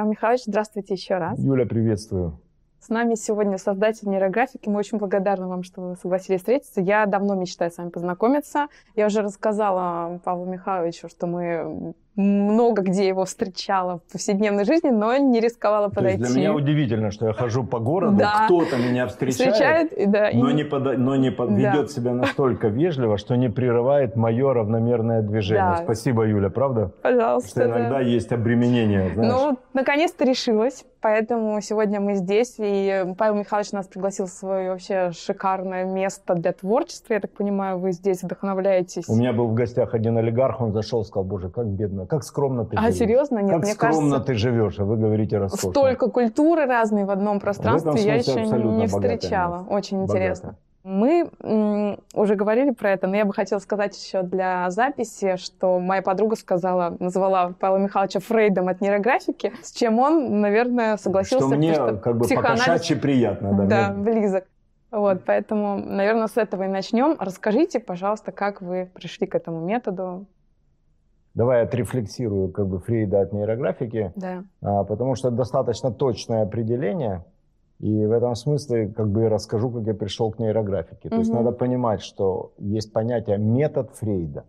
Павел Михайлович, здравствуйте еще раз. Юля, приветствую. С нами сегодня создатель нейрографики. Мы очень благодарны вам, что вы согласились встретиться. Я давно мечтаю с вами познакомиться. Я уже рассказала Павлу Михайловичу, что мы много где его встречала в повседневной жизни, но не рисковала подойти. То есть для меня удивительно, что я хожу по городу, да. кто-то меня встречает, встречает да, но, и... не пода... но не под... да. ведет себя настолько вежливо, что не прерывает мое равномерное движение. Да. Спасибо, Юля, правда? Пожалуйста. Что иногда да. есть обременение. Знаешь? Ну, наконец-то решилась. Поэтому сегодня мы здесь, и Павел Михайлович нас пригласил в свое вообще шикарное место для творчества. Я так понимаю, вы здесь вдохновляетесь. У меня был в гостях один олигарх, он зашел, сказал, боже, как бедно, как скромно ты а, живешь. А серьезно? Нет, как мне скромно кажется, ты живешь, а вы говорите роскошно. Столько культуры разной в одном пространстве в я еще не встречала. Очень Богатая. интересно. Мы уже говорили про это, но я бы хотела сказать еще для записи, что моя подруга сказала, назвала Павла Михайловича Фрейдом от нейрографики, с чем он, наверное, согласился. Что мне что как бы психоанализ... приятно. Да, да мне... близок. Вот, поэтому, наверное, с этого и начнем. Расскажите, пожалуйста, как вы пришли к этому методу, Давай я отрефлексирую как бы Фрейда от нейрографики, да. а, потому что это достаточно точное определение, и в этом смысле как бы расскажу, как я пришел к нейрографике. Угу. То есть надо понимать, что есть понятие метод Фрейда.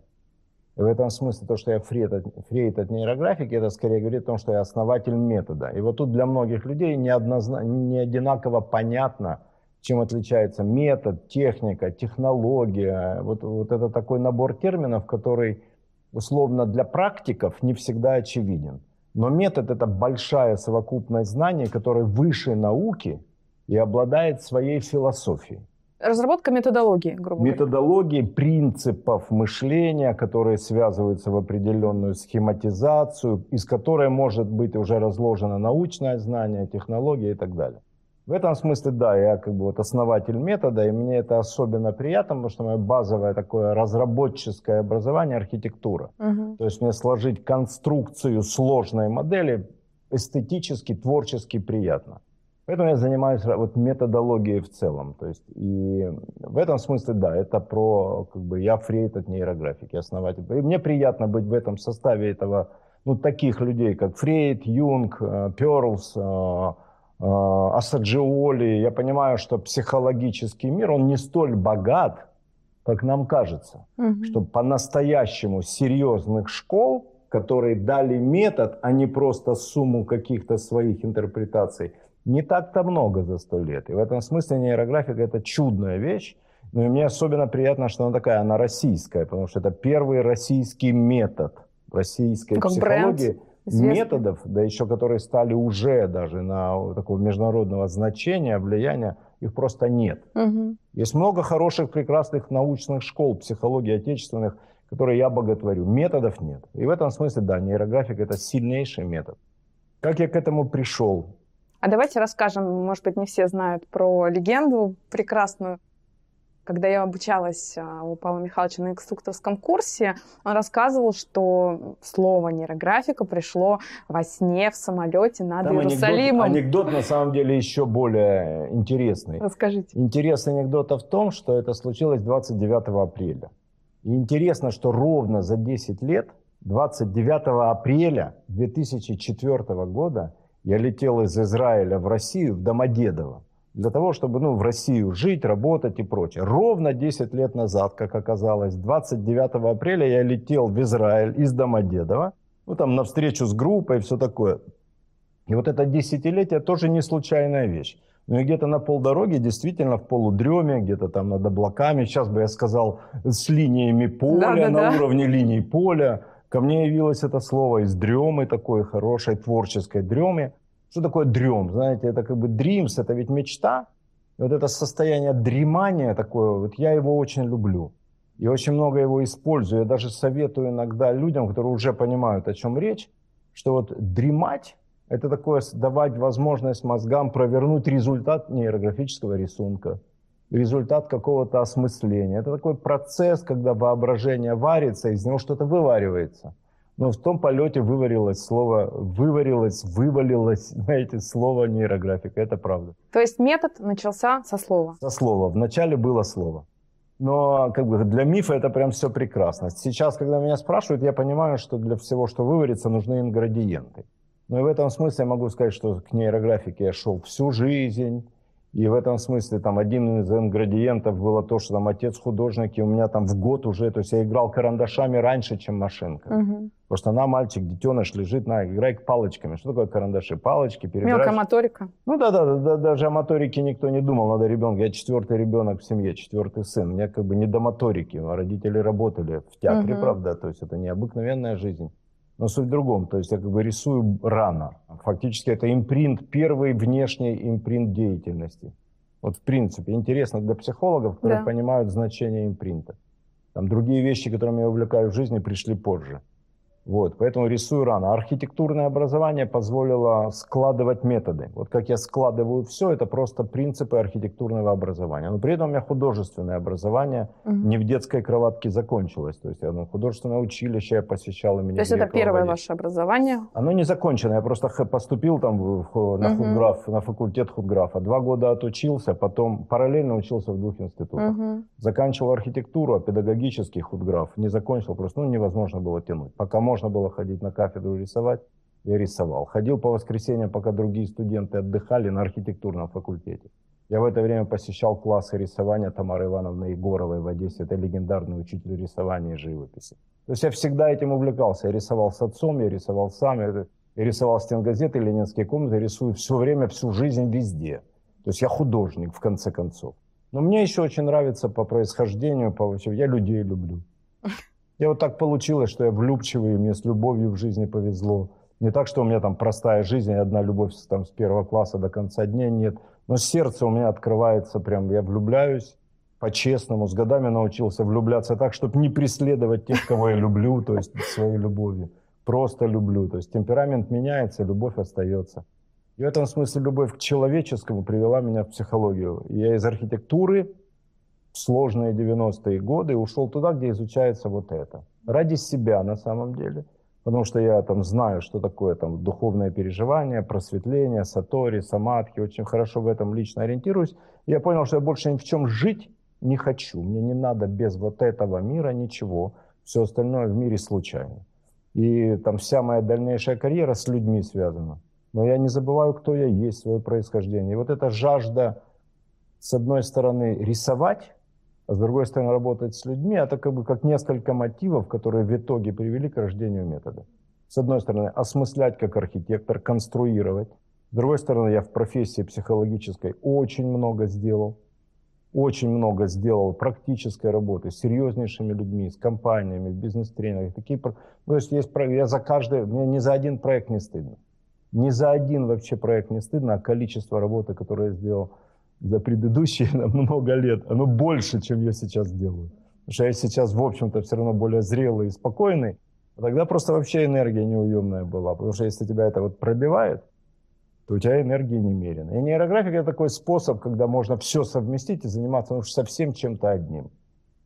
И в этом смысле то, что я Фрейд от, Фрейд от нейрографики, это скорее говорит о том, что я основатель метода. И вот тут для многих людей не, однозна... не одинаково понятно, чем отличается метод, техника, технология. Вот, вот это такой набор терминов, который условно для практиков не всегда очевиден. Но метод – это большая совокупность знаний, которая выше науки и обладает своей философией. Разработка методологии, грубо говоря. Методологии принципов мышления, которые связываются в определенную схематизацию, из которой может быть уже разложено научное знание, технология и так далее. В этом смысле, да, я как бы вот основатель метода, и мне это особенно приятно, потому что мое базовое такое разработческое образование – архитектура. Угу. То есть мне сложить конструкцию сложной модели эстетически, творчески приятно. Поэтому я занимаюсь вот методологией в целом. То есть и в этом смысле, да, это про, как бы, я фрейд от нейрографики, основатель. И мне приятно быть в этом составе этого, ну, таких людей, как Фрейд, Юнг, э, Перлс, э, Асаджиоли, я понимаю, что психологический мир, он не столь богат, как нам кажется. Угу. Что по-настоящему серьезных школ, которые дали метод, а не просто сумму каких-то своих интерпретаций, не так-то много за сто лет. И в этом смысле нейрографика – это чудная вещь. Ну и мне особенно приятно, что она такая, она российская, потому что это первый российский метод российской как психологии. Бренд известны. методов, да еще которые стали уже даже на такого международного значения, влияния, их просто нет. Угу. Есть много хороших, прекрасных научных школ психологии отечественных, которые я боготворю. Методов нет. И в этом смысле, да, нейрографика – это сильнейший метод. Как я к этому пришел? А давайте расскажем, может быть, не все знают про легенду прекрасную когда я обучалась а, у Павла Михайловича на инструкторском курсе, он рассказывал, что слово нейрографика пришло во сне в самолете над Там Иерусалимом. Анекдот, анекдот на самом деле еще более интересный. Расскажите. Интересный анекдот в том, что это случилось 29 апреля. И интересно, что ровно за 10 лет, 29 апреля 2004 года, я летел из Израиля в Россию, в Домодедово для того, чтобы ну, в Россию жить, работать и прочее. Ровно 10 лет назад, как оказалось, 29 апреля я летел в Израиль из Домодедова, ну там на встречу с группой и все такое. И вот это десятилетие тоже не случайная вещь. Ну и где-то на полдороги, действительно в полудреме, где-то там над облаками, сейчас бы я сказал, с линиями поля, да, да, на да. уровне линий поля, ко мне явилось это слово из дремы, такой хорошей творческой дреме. Что такое дрем? Знаете, это как бы dreams, это ведь мечта. И вот это состояние дремания такое, вот я его очень люблю. И очень много его использую. Я даже советую иногда людям, которые уже понимают, о чем речь, что вот дремать – это такое давать возможность мозгам провернуть результат нейрографического рисунка, результат какого-то осмысления. Это такой процесс, когда воображение варится, из него что-то вываривается – но в том полете выварилось слово, выварилось, вывалилось, знаете, слово нейрографика. Это правда. То есть метод начался со слова? Со слова. Вначале было слово. Но как бы для мифа это прям все прекрасно. Сейчас, когда меня спрашивают, я понимаю, что для всего, что выварится, нужны ингредиенты. Но и в этом смысле я могу сказать, что к нейрографике я шел всю жизнь. И в этом смысле там один из ингредиентов было то, что там отец художник, и у меня там в год уже, то есть я играл карандашами раньше, чем машинка. Угу. Потому что на мальчик, детеныш лежит, на, играй палочками. Что такое карандаши? Палочки, перебираешь. Мелкая моторика. Ну да, да, да, даже о моторике никто не думал, надо ребенка. Я четвертый ребенок в семье, четвертый сын. У меня как бы не до моторики. Родители работали в театре, угу. правда, то есть это необыкновенная жизнь. Но суть в другом, то есть я как бы рисую рано. Фактически это импринт, первый внешний импринт деятельности. Вот в принципе интересно для психологов, которые да. понимают значение импринта. Там другие вещи, которыми я увлекаюсь в жизни, пришли позже. Вот, поэтому рисую рано. Архитектурное образование позволило складывать методы. Вот как я складываю все, это просто принципы архитектурного образования. Но при этом у меня художественное образование угу. не в детской кроватке закончилось. То есть я, ну, художественное училище я посещал. И меня То есть это первое ваше образование? Оно не закончено. Я просто поступил там в, на, угу. худграф, на факультет худграфа. Два года отучился, потом параллельно учился в двух институтах. Угу. Заканчивал архитектуру, а педагогический худграф не закончил. Просто ну, невозможно было тянуть. Пока можно было ходить на кафедру рисовать, я рисовал. Ходил по воскресеньям, пока другие студенты отдыхали на архитектурном факультете. Я в это время посещал классы рисования Тамары Ивановны Егоровой в Одессе. Это легендарный учитель рисования и живописи. То есть я всегда этим увлекался. Я рисовал с отцом, я рисовал сам, я, рисовал стенгазеты, ленинские комнаты, рисую все время, всю жизнь везде. То есть я художник, в конце концов. Но мне еще очень нравится по происхождению, по я людей люблю. Я вот так получилось, что я влюбчивый, мне с любовью в жизни повезло. Не так, что у меня там простая жизнь, одна любовь там, с первого класса до конца дня, нет. Но сердце у меня открывается прям, я влюбляюсь по-честному. С годами научился влюбляться так, чтобы не преследовать тех, кого я люблю, то есть своей любовью. Просто люблю. То есть темперамент меняется, любовь остается. И в этом смысле любовь к человеческому привела меня в психологию. Я из архитектуры сложные 90-е годы и ушел туда, где изучается вот это. Ради себя на самом деле. Потому что я там знаю, что такое там духовное переживание, просветление, сатори, самадхи. Очень хорошо в этом лично ориентируюсь. Я понял, что я больше ни в чем жить не хочу. Мне не надо без вот этого мира ничего. Все остальное в мире случайно. И там вся моя дальнейшая карьера с людьми связана. Но я не забываю, кто я есть, свое происхождение. И вот эта жажда, с одной стороны, рисовать, а с другой стороны работать с людьми, это как бы как несколько мотивов, которые в итоге привели к рождению метода. С одной стороны, осмыслять как архитектор, конструировать. С другой стороны, я в профессии психологической очень много сделал. Очень много сделал практической работы с серьезнейшими людьми, с компаниями, в бизнес-тренерах. Такие, ну, то есть есть, я за каждый, мне ни за один проект не стыдно. Ни за один вообще проект не стыдно, а количество работы, которое я сделал за предыдущие много лет, оно больше, чем я сейчас делаю. Потому что я сейчас, в общем-то, все равно более зрелый и спокойный. А тогда просто вообще энергия неуемная была. Потому что если тебя это вот пробивает, то у тебя энергии немерено. И нейрографика – это такой способ, когда можно все совместить и заниматься ну, совсем чем-то одним.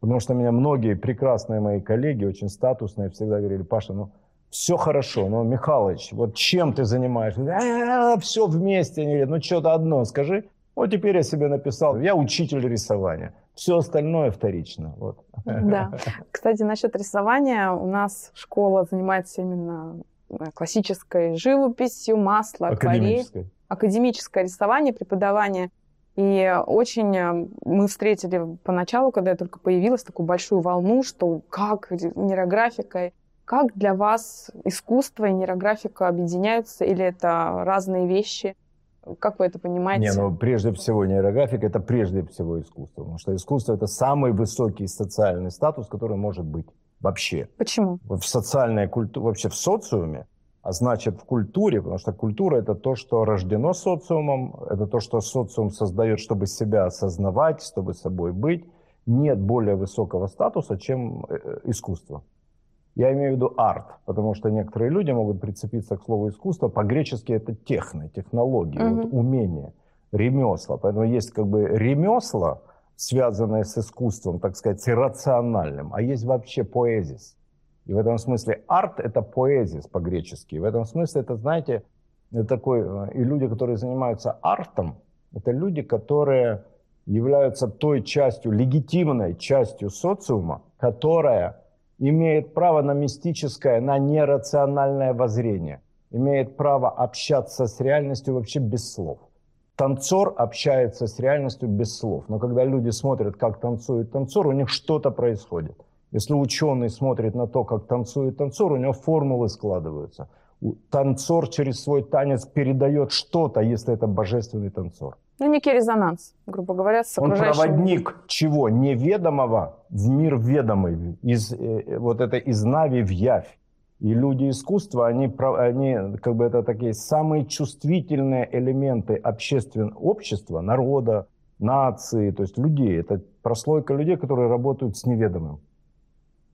Потому что меня многие прекрасные мои коллеги, очень статусные, всегда говорили, Паша, ну все хорошо, но, Михалыч, вот чем ты занимаешься? А, все вместе. Они говорят, ну что-то одно скажи. Вот теперь я себе написал, я учитель рисования. Все остальное вторично. Вот. Да. Кстати, насчет рисования. У нас школа занимается именно э, классической живописью, масло, акварель. Академическое рисование, преподавание. И очень э, мы встретили поначалу, когда я только появилась, такую большую волну, что как нейрографика, как для вас искусство и нейрографика объединяются, или это разные вещи – как вы это понимаете? Не, ну прежде всего нейрографика это прежде всего искусство, потому что искусство это самый высокий социальный статус, который может быть вообще. Почему? В социальной культуре, вообще в социуме, а значит в культуре, потому что культура это то, что рождено социумом, это то, что социум создает, чтобы себя осознавать, чтобы собой быть. Нет более высокого статуса, чем э, э, искусство. Я имею в виду арт, потому что некоторые люди могут прицепиться к слову искусство. По-гречески это техно, технологии, угу. вот умение, ремесла. Поэтому есть как бы ремесла, связанные с искусством, так сказать, иррациональным, а есть вообще поэзис. И в этом смысле арт — это поэзис по-гречески. В этом смысле это, знаете, это такой... Э, и люди, которые занимаются артом, это люди, которые являются той частью, легитимной частью социума, которая имеет право на мистическое, на нерациональное воззрение. имеет право общаться с реальностью вообще без слов. Танцор общается с реальностью без слов. Но когда люди смотрят, как танцует танцор, у них что-то происходит. Если ученый смотрит на то, как танцует танцор, у него формулы складываются. Танцор через свой танец передает что-то, если это божественный танцор. Ну, некий резонанс, грубо говоря, с Он проводник чего? Неведомого в мир ведомый, из, э, вот это из Нави в Явь. И люди искусства, они, они как бы это такие самые чувствительные элементы общественного общества, народа, нации, то есть людей. Это прослойка людей, которые работают с неведомым.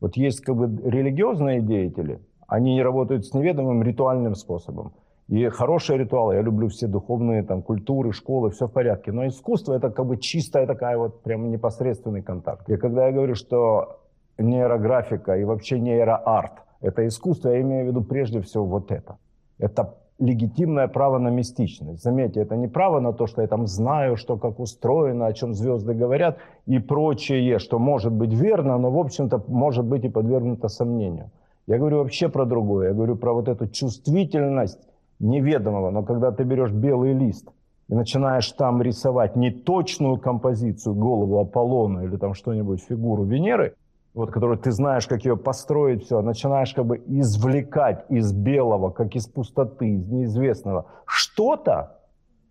Вот есть как бы религиозные деятели, они работают с неведомым ритуальным способом. И хорошие ритуалы, я люблю все духовные там, культуры, школы, все в порядке. Но искусство это как бы чистая такая вот прям непосредственный контакт. И когда я говорю, что нейрографика и вообще нейроарт – это искусство, я имею в виду прежде всего вот это. Это легитимное право на мистичность. Заметьте, это не право на то, что я там знаю, что как устроено, о чем звезды говорят и прочее, что может быть верно, но, в общем-то, может быть и подвергнуто сомнению. Я говорю вообще про другое. Я говорю про вот эту чувствительность неведомого. Но когда ты берешь белый лист и начинаешь там рисовать не точную композицию, голову Аполлона или там что-нибудь, фигуру Венеры, вот, которую ты знаешь, как ее построить, все, начинаешь как бы извлекать из белого, как из пустоты, из неизвестного что-то,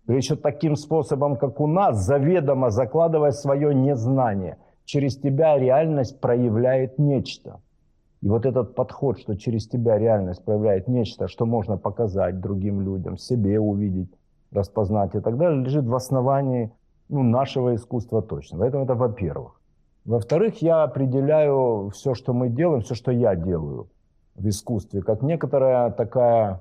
еще таким способом, как у нас, заведомо закладывая свое незнание. Через тебя реальность проявляет нечто. И вот этот подход, что через тебя реальность проявляет нечто, что можно показать другим людям, себе увидеть, распознать и так далее, лежит в основании ну, нашего искусства точно. Поэтому это во-первых. Во-вторых, я определяю все, что мы делаем, все, что я делаю в искусстве, как некоторая такая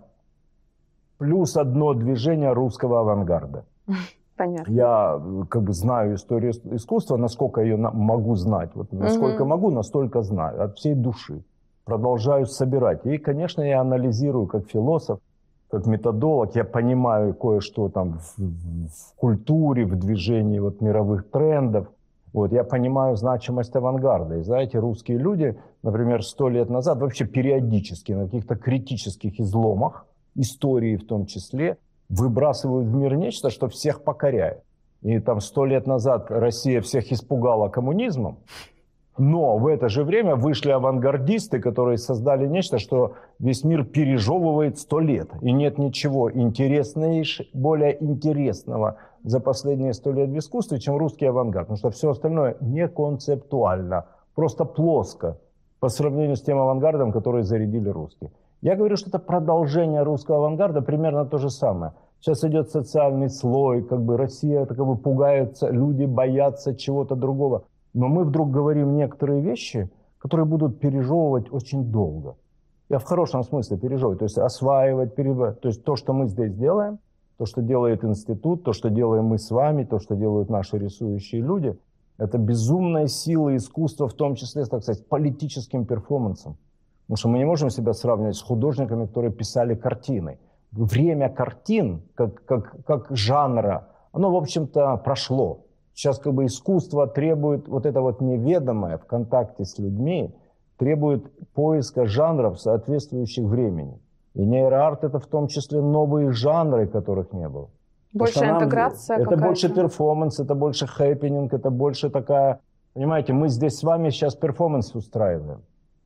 плюс одно движение русского авангарда. Понятно. Я как бы знаю историю искусства, насколько ее могу знать. Вот насколько угу. могу, настолько знаю. От всей души. Продолжаю собирать. И, конечно, я анализирую как философ, как методолог. Я понимаю кое-что там в, в культуре, в движении вот мировых трендов – вот, я понимаю значимость авангарда. И знаете, русские люди, например, сто лет назад, вообще периодически на каких-то критических изломах, истории в том числе, выбрасывают в мир нечто, что всех покоряет. И там сто лет назад Россия всех испугала коммунизмом, но в это же время вышли авангардисты, которые создали нечто, что весь мир пережевывает сто лет. И нет ничего интересного, более интересного за последние сто лет в искусстве, чем русский авангард. Потому что все остальное не концептуально, просто плоско по сравнению с тем авангардом, который зарядили русские. Я говорю, что это продолжение русского авангарда, примерно то же самое. Сейчас идет социальный слой, как бы Россия как бы пугается, люди боятся чего-то другого. Но мы вдруг говорим некоторые вещи, которые будут пережевывать очень долго. Я в хорошем смысле пережевывать, то есть осваивать, перебывать. То есть то, что мы здесь делаем – то, что делает институт, то, что делаем мы с вами, то, что делают наши рисующие люди, это безумная сила искусства, в том числе, так сказать, политическим перформансом. Потому что мы не можем себя сравнивать с художниками, которые писали картины. Время картин, как, как, как жанра, оно, в общем-то, прошло. Сейчас как бы искусство требует вот это вот неведомое в контакте с людьми, требует поиска жанров, соответствующих времени. И нейроарт это в том числе новые жанры, которых не было. Больше интеграция Это больше перформанс, это больше хэппенинг, это больше такая... Понимаете, мы здесь с вами сейчас перформанс устраиваем.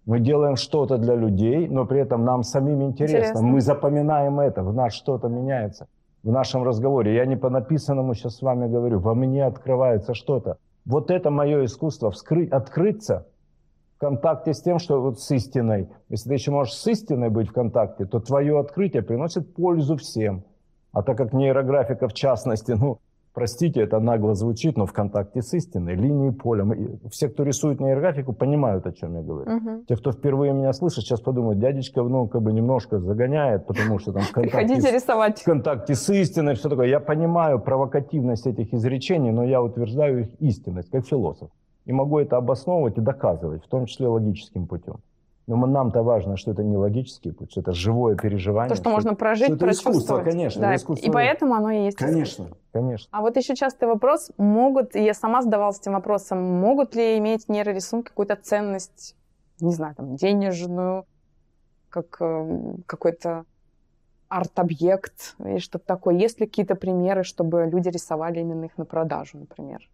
Мы делаем что-то для людей, но при этом нам самим интересно. интересно. Мы запоминаем это, в нас что-то меняется. В нашем разговоре. Я не по написанному сейчас с вами говорю. Во мне открывается что-то. Вот это мое искусство. Вскрыть, открыться в контакте с тем, что вот с истиной. Если ты еще можешь с истиной быть в контакте, то твое открытие приносит пользу всем. А так как нейрографика в частности, ну, простите, это нагло звучит, но в контакте с истиной, линии поля. Мы, все, кто рисует нейрографику, понимают, о чем я говорю. Угу. Те, кто впервые меня слышит, сейчас подумают, дядечка, ну, как бы немножко загоняет, потому что там в контакте, рисовать. в контакте с истиной, все такое. Я понимаю провокативность этих изречений, но я утверждаю их истинность, как философ и могу это обосновывать и доказывать, в том числе логическим путем. Но нам-то важно, что это не логический путь, что это живое переживание. То, что, что можно прожить, что это искусство, конечно. Да. Искусство. И поэтому оно и есть Конечно, конечно. А вот еще частый вопрос, могут, я сама задавалась этим вопросом, могут ли иметь нейрорисунки какую-то ценность, не знаю, там, денежную, как э, какой-то арт-объект или что-то такое. Есть ли какие-то примеры, чтобы люди рисовали именно их на продажу, например?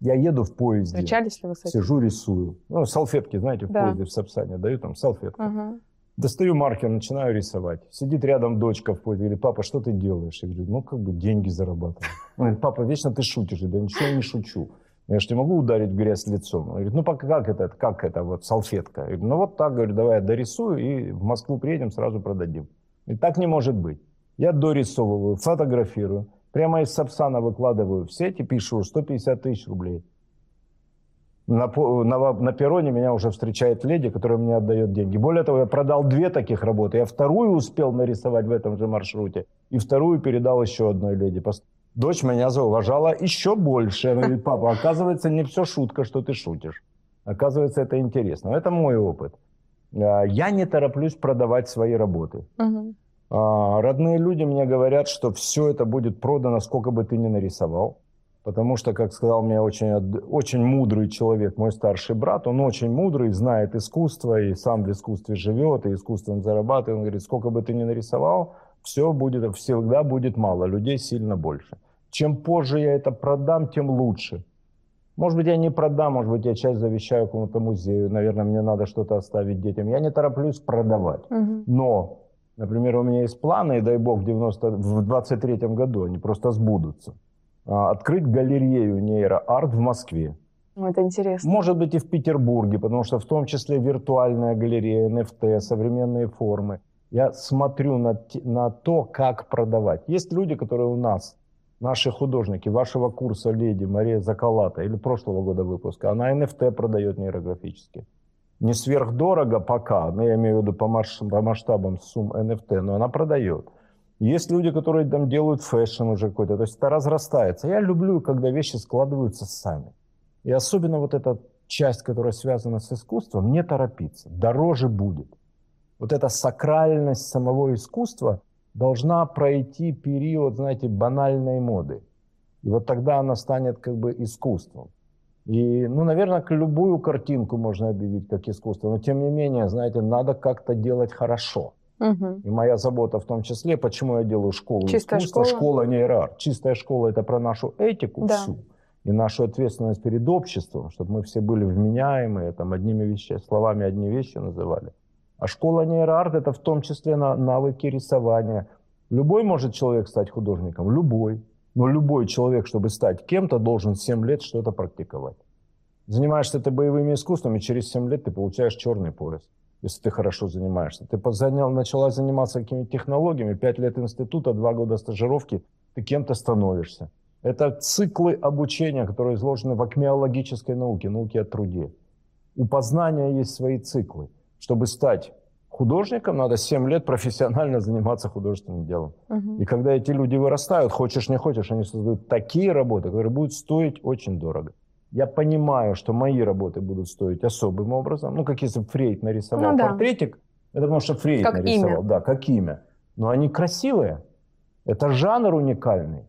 Я еду в поезде. Встречались ли вы с этим? Сижу, рисую. Ну, салфетки, знаете, в Да. поезде в Сапсане дают там салфетку. Ага. Достаю маркер, начинаю рисовать. Сидит рядом дочка в поезде, говорит, папа, что ты делаешь? Я говорю, ну, как бы деньги зарабатываю. Он говорит, папа, вечно ты шутишь. Я да ничего не шучу. Я же не могу ударить грязь лицом. Он говорит, ну, пока как это, как это, вот салфетка? Я говорю, ну, вот так, говорю, давай я дорисую и в Москву приедем, сразу продадим. И так не может быть. Я дорисовываю, фотографирую, прямо из Сапсана выкладываю в сеть и пишу 150 тысяч рублей. На, на, на перроне меня уже встречает леди, которая мне отдает деньги. Более того, я продал две таких работы. Я вторую успел нарисовать в этом же маршруте. И вторую передал еще одной леди. Дочь меня зауважала еще больше. Она говорит, папа, оказывается, не все шутка, что ты шутишь. Оказывается, это интересно. Это мой опыт. А, Я не тороплюсь продавать свои работы. Мгм. А, Родные люди мне говорят, что все это будет продано, сколько бы ты ни нарисовал. Потому что, как сказал мне очень, очень мудрый человек, мой старший брат, он очень мудрый, знает искусство и сам в искусстве живет, и искусством зарабатывает. Он говорит, сколько бы ты ни нарисовал, все будет, всегда будет мало, людей сильно больше. Чем позже я это продам, тем лучше. Может быть, я не продам, может быть, я часть завещаю какому-то музею, наверное, мне надо что-то оставить детям. Я не тороплюсь продавать. Мгм. Но, например, у меня есть планы, и дай бог, в, 90, в 23 году они просто сбудутся. А, Открыть галерею нейроарт в Москве. Ну, это интересно. Может быть и в Петербурге, потому что в том числе виртуальная галерея, NFT, современные формы. Я смотрю на, на то, как продавать. Есть люди, которые у нас, наши художники, вашего курса леди Мария Закалата или прошлого года выпуска, она NFT продает нейрографически. Не сверхдорого пока, но я имею в виду по, маш- по масштабам сумм NFT, но она продает. Есть люди, которые там делают fashion уже какой-то, то есть это разрастается. Я люблю, когда вещи складываются сами. И особенно вот эта часть, которая связана с искусством, не торопиться. Дороже будет. Вот эта сакральность самого искусства должна пройти период, знаете, банальной моды. И вот тогда она станет как бы искусством. И, ну, наверное, любую картинку можно объявить как искусство. Но, тем не менее, знаете, надо как-то делать хорошо. Мгм. И моя забота в том числе, почему я делаю школу Чистая искусства, школа. школа нейроарт. Чистая школа – это про нашу этику Да. всю и нашу ответственность перед обществом, чтобы мы все были вменяемые, там, одними вещами, словами одни вещи называли. А школа нейроарт – это в том числе на навыки рисования. Любой может человек стать художником, любой. Но любой человек, чтобы стать кем-то, должен 7 лет что-то практиковать. Занимаешься ты боевыми искусствами, через 7 лет ты получаешь черный пояс, если ты хорошо занимаешься. Ты позанял, начала заниматься какими-то технологиями, 5 лет института, 2 года стажировки, ты кем-то становишься. Это циклы обучения, которые изложены в акмеологической науке, науке о труде. У познания есть свои циклы. Чтобы стать художником, надо 7 лет профессионально заниматься художественным делом. Мгм. И когда эти люди вырастают, хочешь не хочешь, они создают такие работы, которые будут стоить очень дорого. Я понимаю, что мои работы будут стоить особым образом. Ну, как если бы Фрейд нарисовал Ну да. портретик, это потому что Фрейд Как нарисовал. имя. Да, как имя. Но они красивые. Это жанр уникальный.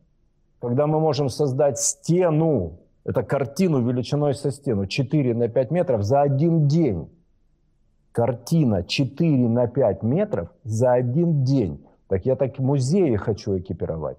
Когда мы можем создать стену, это картину величиной со стену, 4 на 5 метров за один день. Картина 4 на 5 метров за один день. Так я так музеи хочу экипировать.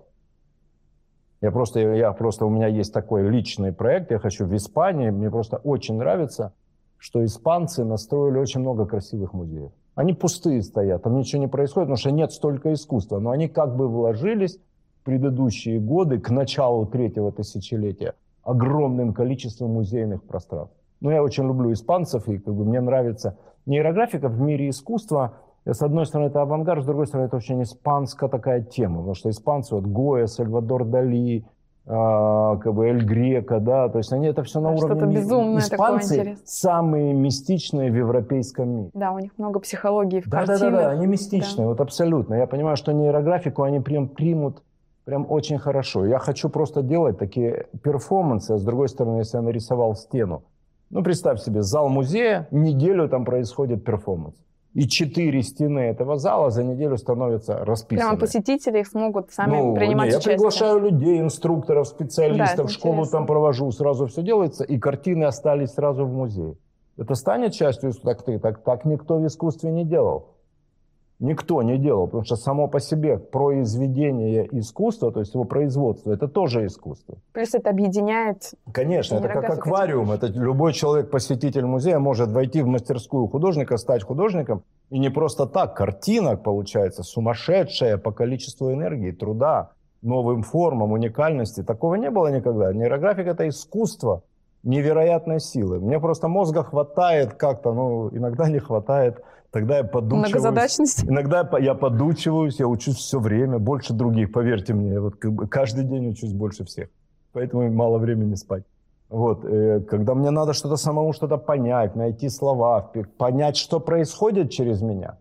Я просто, я просто, у меня есть такой личный проект, я хочу в Испании, мне просто очень нравится, что испанцы настроили очень много красивых музеев. Они пустые стоят, там ничего не происходит, потому что нет столько искусства, но они как бы вложились в предыдущие годы, к началу третьего тысячелетия, огромным количеством музейных пространств. Ну, я очень люблю испанцев, и как бы мне нравится нейрографика в мире искусства. С одной стороны, это авангард, с другой стороны, это очень испанская такая тема, потому что испанцы, вот Гоя, Сальвадор Дали, а, как бы Эль Грека, да, то есть они это все на Да, уровне... что-то Испанцы самые мистичные в европейском мире. Да, у них много психологии в Да, да, да, картинах. да, они мистичные, вот абсолютно. Я понимаю, что нейрографику они прям примут прям очень хорошо. Я хочу просто делать такие перформансы, а с другой стороны, если я нарисовал стену, ну, представь себе, зал музея, неделю там происходит перформанс. И четыре стены этого зала за неделю становятся расписаны. Прямо посетители смогут сами Ну, принимать не, я участие. приглашаю людей, инструкторов, Да, специалистов, это школу интересно. там провожу, сразу все делается, и картины остались сразу в музее. Это станет частью? Так, так, так никто в искусстве не делал. Никто не делал, потому что само по себе произведение искусства, то есть его производство, это тоже искусство. Плюс это объединяет. Конечно, это как аквариум. Это любой человек, посетитель музея, может войти в мастерскую художника, стать художником. И не просто так. Картина получается сумасшедшая по количеству энергии, труда, новым формам, уникальности. Такого не было никогда. Нейрографик – это искусство невероятной силы. Мне просто мозга хватает как-то, ну, иногда не хватает Тогда я подучиваюсь. Многозадачность. Иногда я подучиваюсь, я учусь все время, больше других, поверьте мне. Вот как бы каждый день учусь больше всех. Поэтому мало времени спать. Вот, э, когда мне надо что-то самому что-то понять, найти слова, понять, что происходит через меня,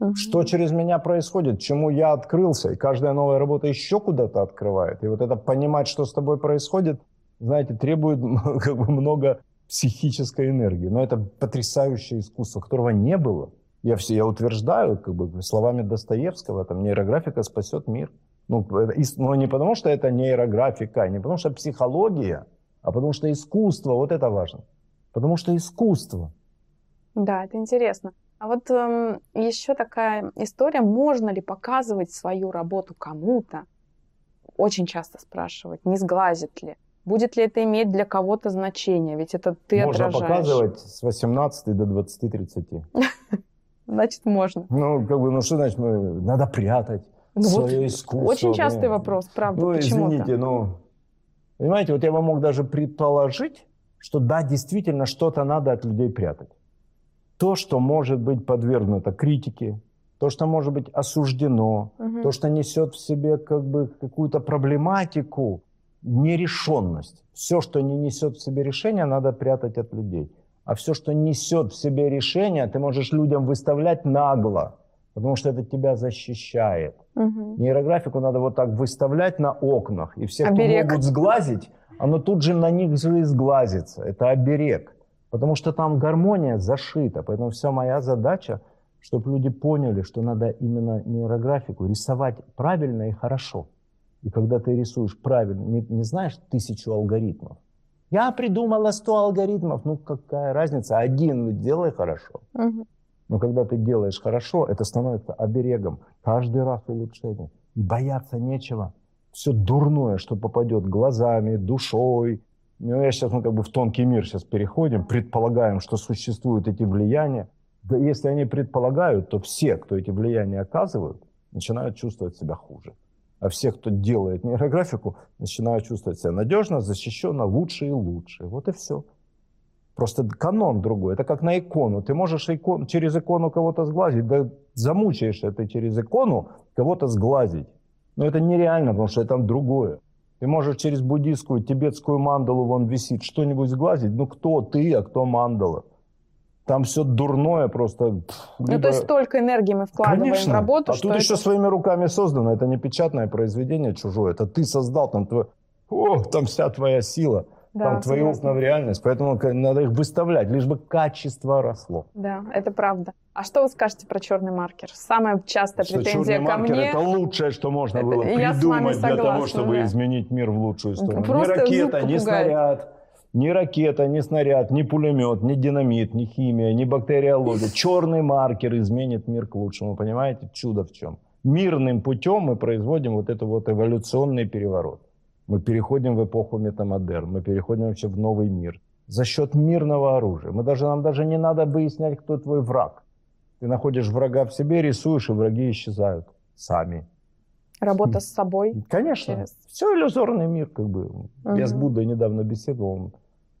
угу. что через меня происходит, чему я открылся, и каждая новая работа еще куда-то открывает. И вот это понимать, что с тобой происходит, знаете, требует как бы много психической энергии. Но это потрясающее искусство, которого не было. Я, все, я утверждаю, как бы, словами Достоевского, там, нейрографика спасет мир. Ну, но не потому, что это нейрографика, не потому, что психология, а потому что искусство, вот это важно. Потому что искусство. Да, это интересно. А вот эм, еще такая история, можно ли показывать свою работу кому-то? Очень часто спрашивают, не сглазит ли? Будет ли это иметь для кого-то значение? Ведь это ты Можно отражаешь. показывать с 18 до 20-30. Значит, можно. Ну, как бы, ну что значит, ну, надо прятать ну, свое вот искусство. Очень частый ну, вопрос, правда, Ну, извините, ну, понимаете, вот я вам мог даже предположить, что да, действительно, что-то надо от людей прятать. То, что может быть подвергнуто критике, то, что может быть осуждено, угу. то, что несет в себе как бы какую-то проблематику, нерешенность. Все, что не несет в себе решения, надо прятать от людей. А все, что несет в себе решение, ты можешь людям выставлять нагло, потому что это тебя защищает. Угу. Нейрографику надо вот так выставлять на окнах, и все, оберег. кто могут сглазить, оно тут же на них же и сглазится. Это оберег. Потому что там гармония зашита. Поэтому вся моя задача, чтобы люди поняли, что надо именно нейрографику рисовать правильно и хорошо. И когда ты рисуешь правильно, не, не знаешь тысячу алгоритмов, я придумала 100 алгоритмов. Ну, какая разница? Один делай хорошо. Угу. Но когда ты делаешь хорошо, это становится оберегом. Каждый раз улучшение. И бояться нечего. Все дурное, что попадет глазами, душой. Ну, я сейчас, мы как бы в тонкий мир сейчас переходим, предполагаем, что существуют эти влияния. Да если они предполагают, то все, кто эти влияния оказывают, начинают чувствовать себя хуже все, кто делает нейрографику, начинают чувствовать себя надежно, защищенно, лучше и лучше. Вот и все. Просто канон другой. Это как на икону. Ты можешь икон, через икону кого-то сглазить, да замучаешься ты через икону кого-то сглазить. Но это нереально, потому что это другое. Ты можешь через буддийскую, тибетскую мандалу вон висит что-нибудь сглазить. Ну кто ты, а кто мандала? Там все дурное просто. Ну, либо... то есть столько энергии мы вкладываем Конечно. в работу. А что тут это... еще своими руками создано. Это не печатное произведение чужое. Это ты создал, там, твой... О, там вся твоя сила. Да, там твои окна в реальность. Поэтому надо их выставлять, лишь бы качество росло. Да, это правда. А что вы скажете про черный маркер? Самая частая что претензия черный ко маркер мне... это лучшее, что можно это, было придумать согласна, для того, чтобы да. изменить мир в лучшую сторону. Просто ни ракета, ни снаряд ни ракета, ни снаряд, ни пулемет, ни динамит, ни химия, ни бактериология. Черный маркер изменит мир к лучшему. Понимаете, чудо в чем? Мирным путем мы производим вот этот вот эволюционный переворот. Мы переходим в эпоху метамодерн, мы переходим вообще в новый мир. За счет мирного оружия. Мы даже, нам даже не надо выяснять, кто твой враг. Ты находишь врага в себе, рисуешь, и враги исчезают сами. Работа с собой. Конечно. Через... Все иллюзорный мир, как бы. Угу. Я с Буддой недавно беседовал.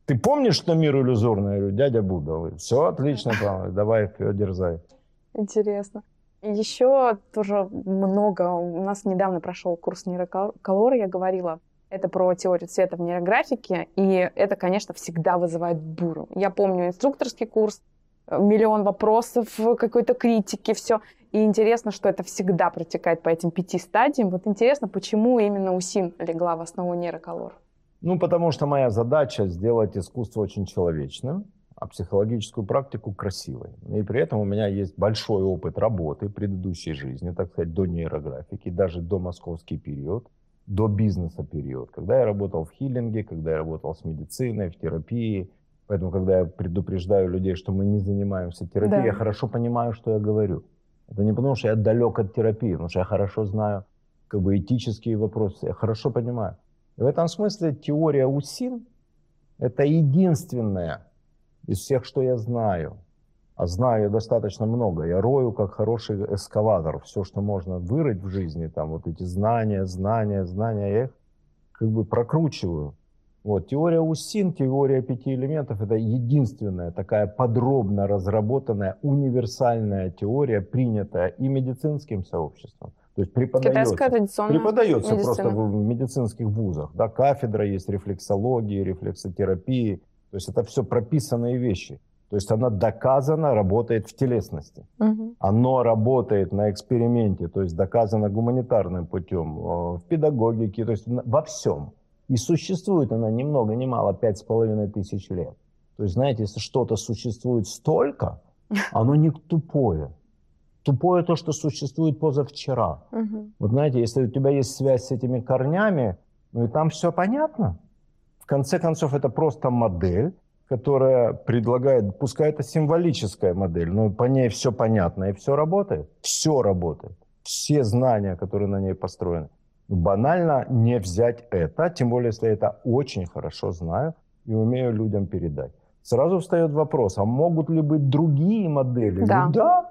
Ты помнишь, что мир иллюзорный? Я говорю, дядя Будда. Все отлично, давай, дерзай. Интересно. Еще тоже много. У нас недавно прошел курс нейроколора, я говорила. Это про теорию цвета в нейрографике. И это, конечно, всегда вызывает бурю. Я помню инструкторский курс, миллион вопросов, какой-то критики, все. И интересно, что это всегда протекает по этим пяти стадиям. Вот интересно, почему именно УСИН легла в основу нейроколор? Ну, потому что моя задача сделать искусство очень человечным, а психологическую практику красивой. И при этом у меня есть большой опыт работы предыдущей жизни, так сказать, до нейрографики, даже до московский период, до бизнеса период, когда я работал в хилинге, когда я работал с медициной, в терапии. Поэтому, когда я предупреждаю людей, что мы не занимаемся терапией, да. я хорошо понимаю, что я говорю. Это не потому, что я далек от терапии, потому что я хорошо знаю как бы этические вопросы, я хорошо понимаю. И в этом смысле теория УСИН – это единственная из всех, что я знаю. А знаю я достаточно много. Я рою как хороший эскаватор. Все, что можно вырыть в жизни, там вот эти знания, знания, знания, я их как бы прокручиваю. Вот. Теория УСИН, теория пяти элементов – это единственная такая подробно разработанная универсальная теория, принятая и медицинским сообществом. То есть преподается, преподается медицина. просто в медицинских вузах. Да, кафедра есть рефлексологии, рефлексотерапии. То есть это все прописанные вещи. То есть она доказано работает в телесности. Угу. Оно работает на эксперименте, то есть доказано гуманитарным путем, в педагогике, то есть во всем. И существует она ни много ни мало, пять с половиной тысяч лет. То есть, знаете, если что-то существует столько, оно не тупое. Тупое то, что существует позавчера. Угу. Вот знаете, если у тебя есть связь с этими корнями, ну и там все понятно. В конце концов, это просто модель, которая предлагает, пускай это символическая модель, но по ней все понятно и все работает. Все работает. Все знания, которые на ней построены банально не взять это, тем более, если я это очень хорошо знаю и умею людям передать. Сразу встает вопрос, а могут ли быть другие модели? Да. Ну, да,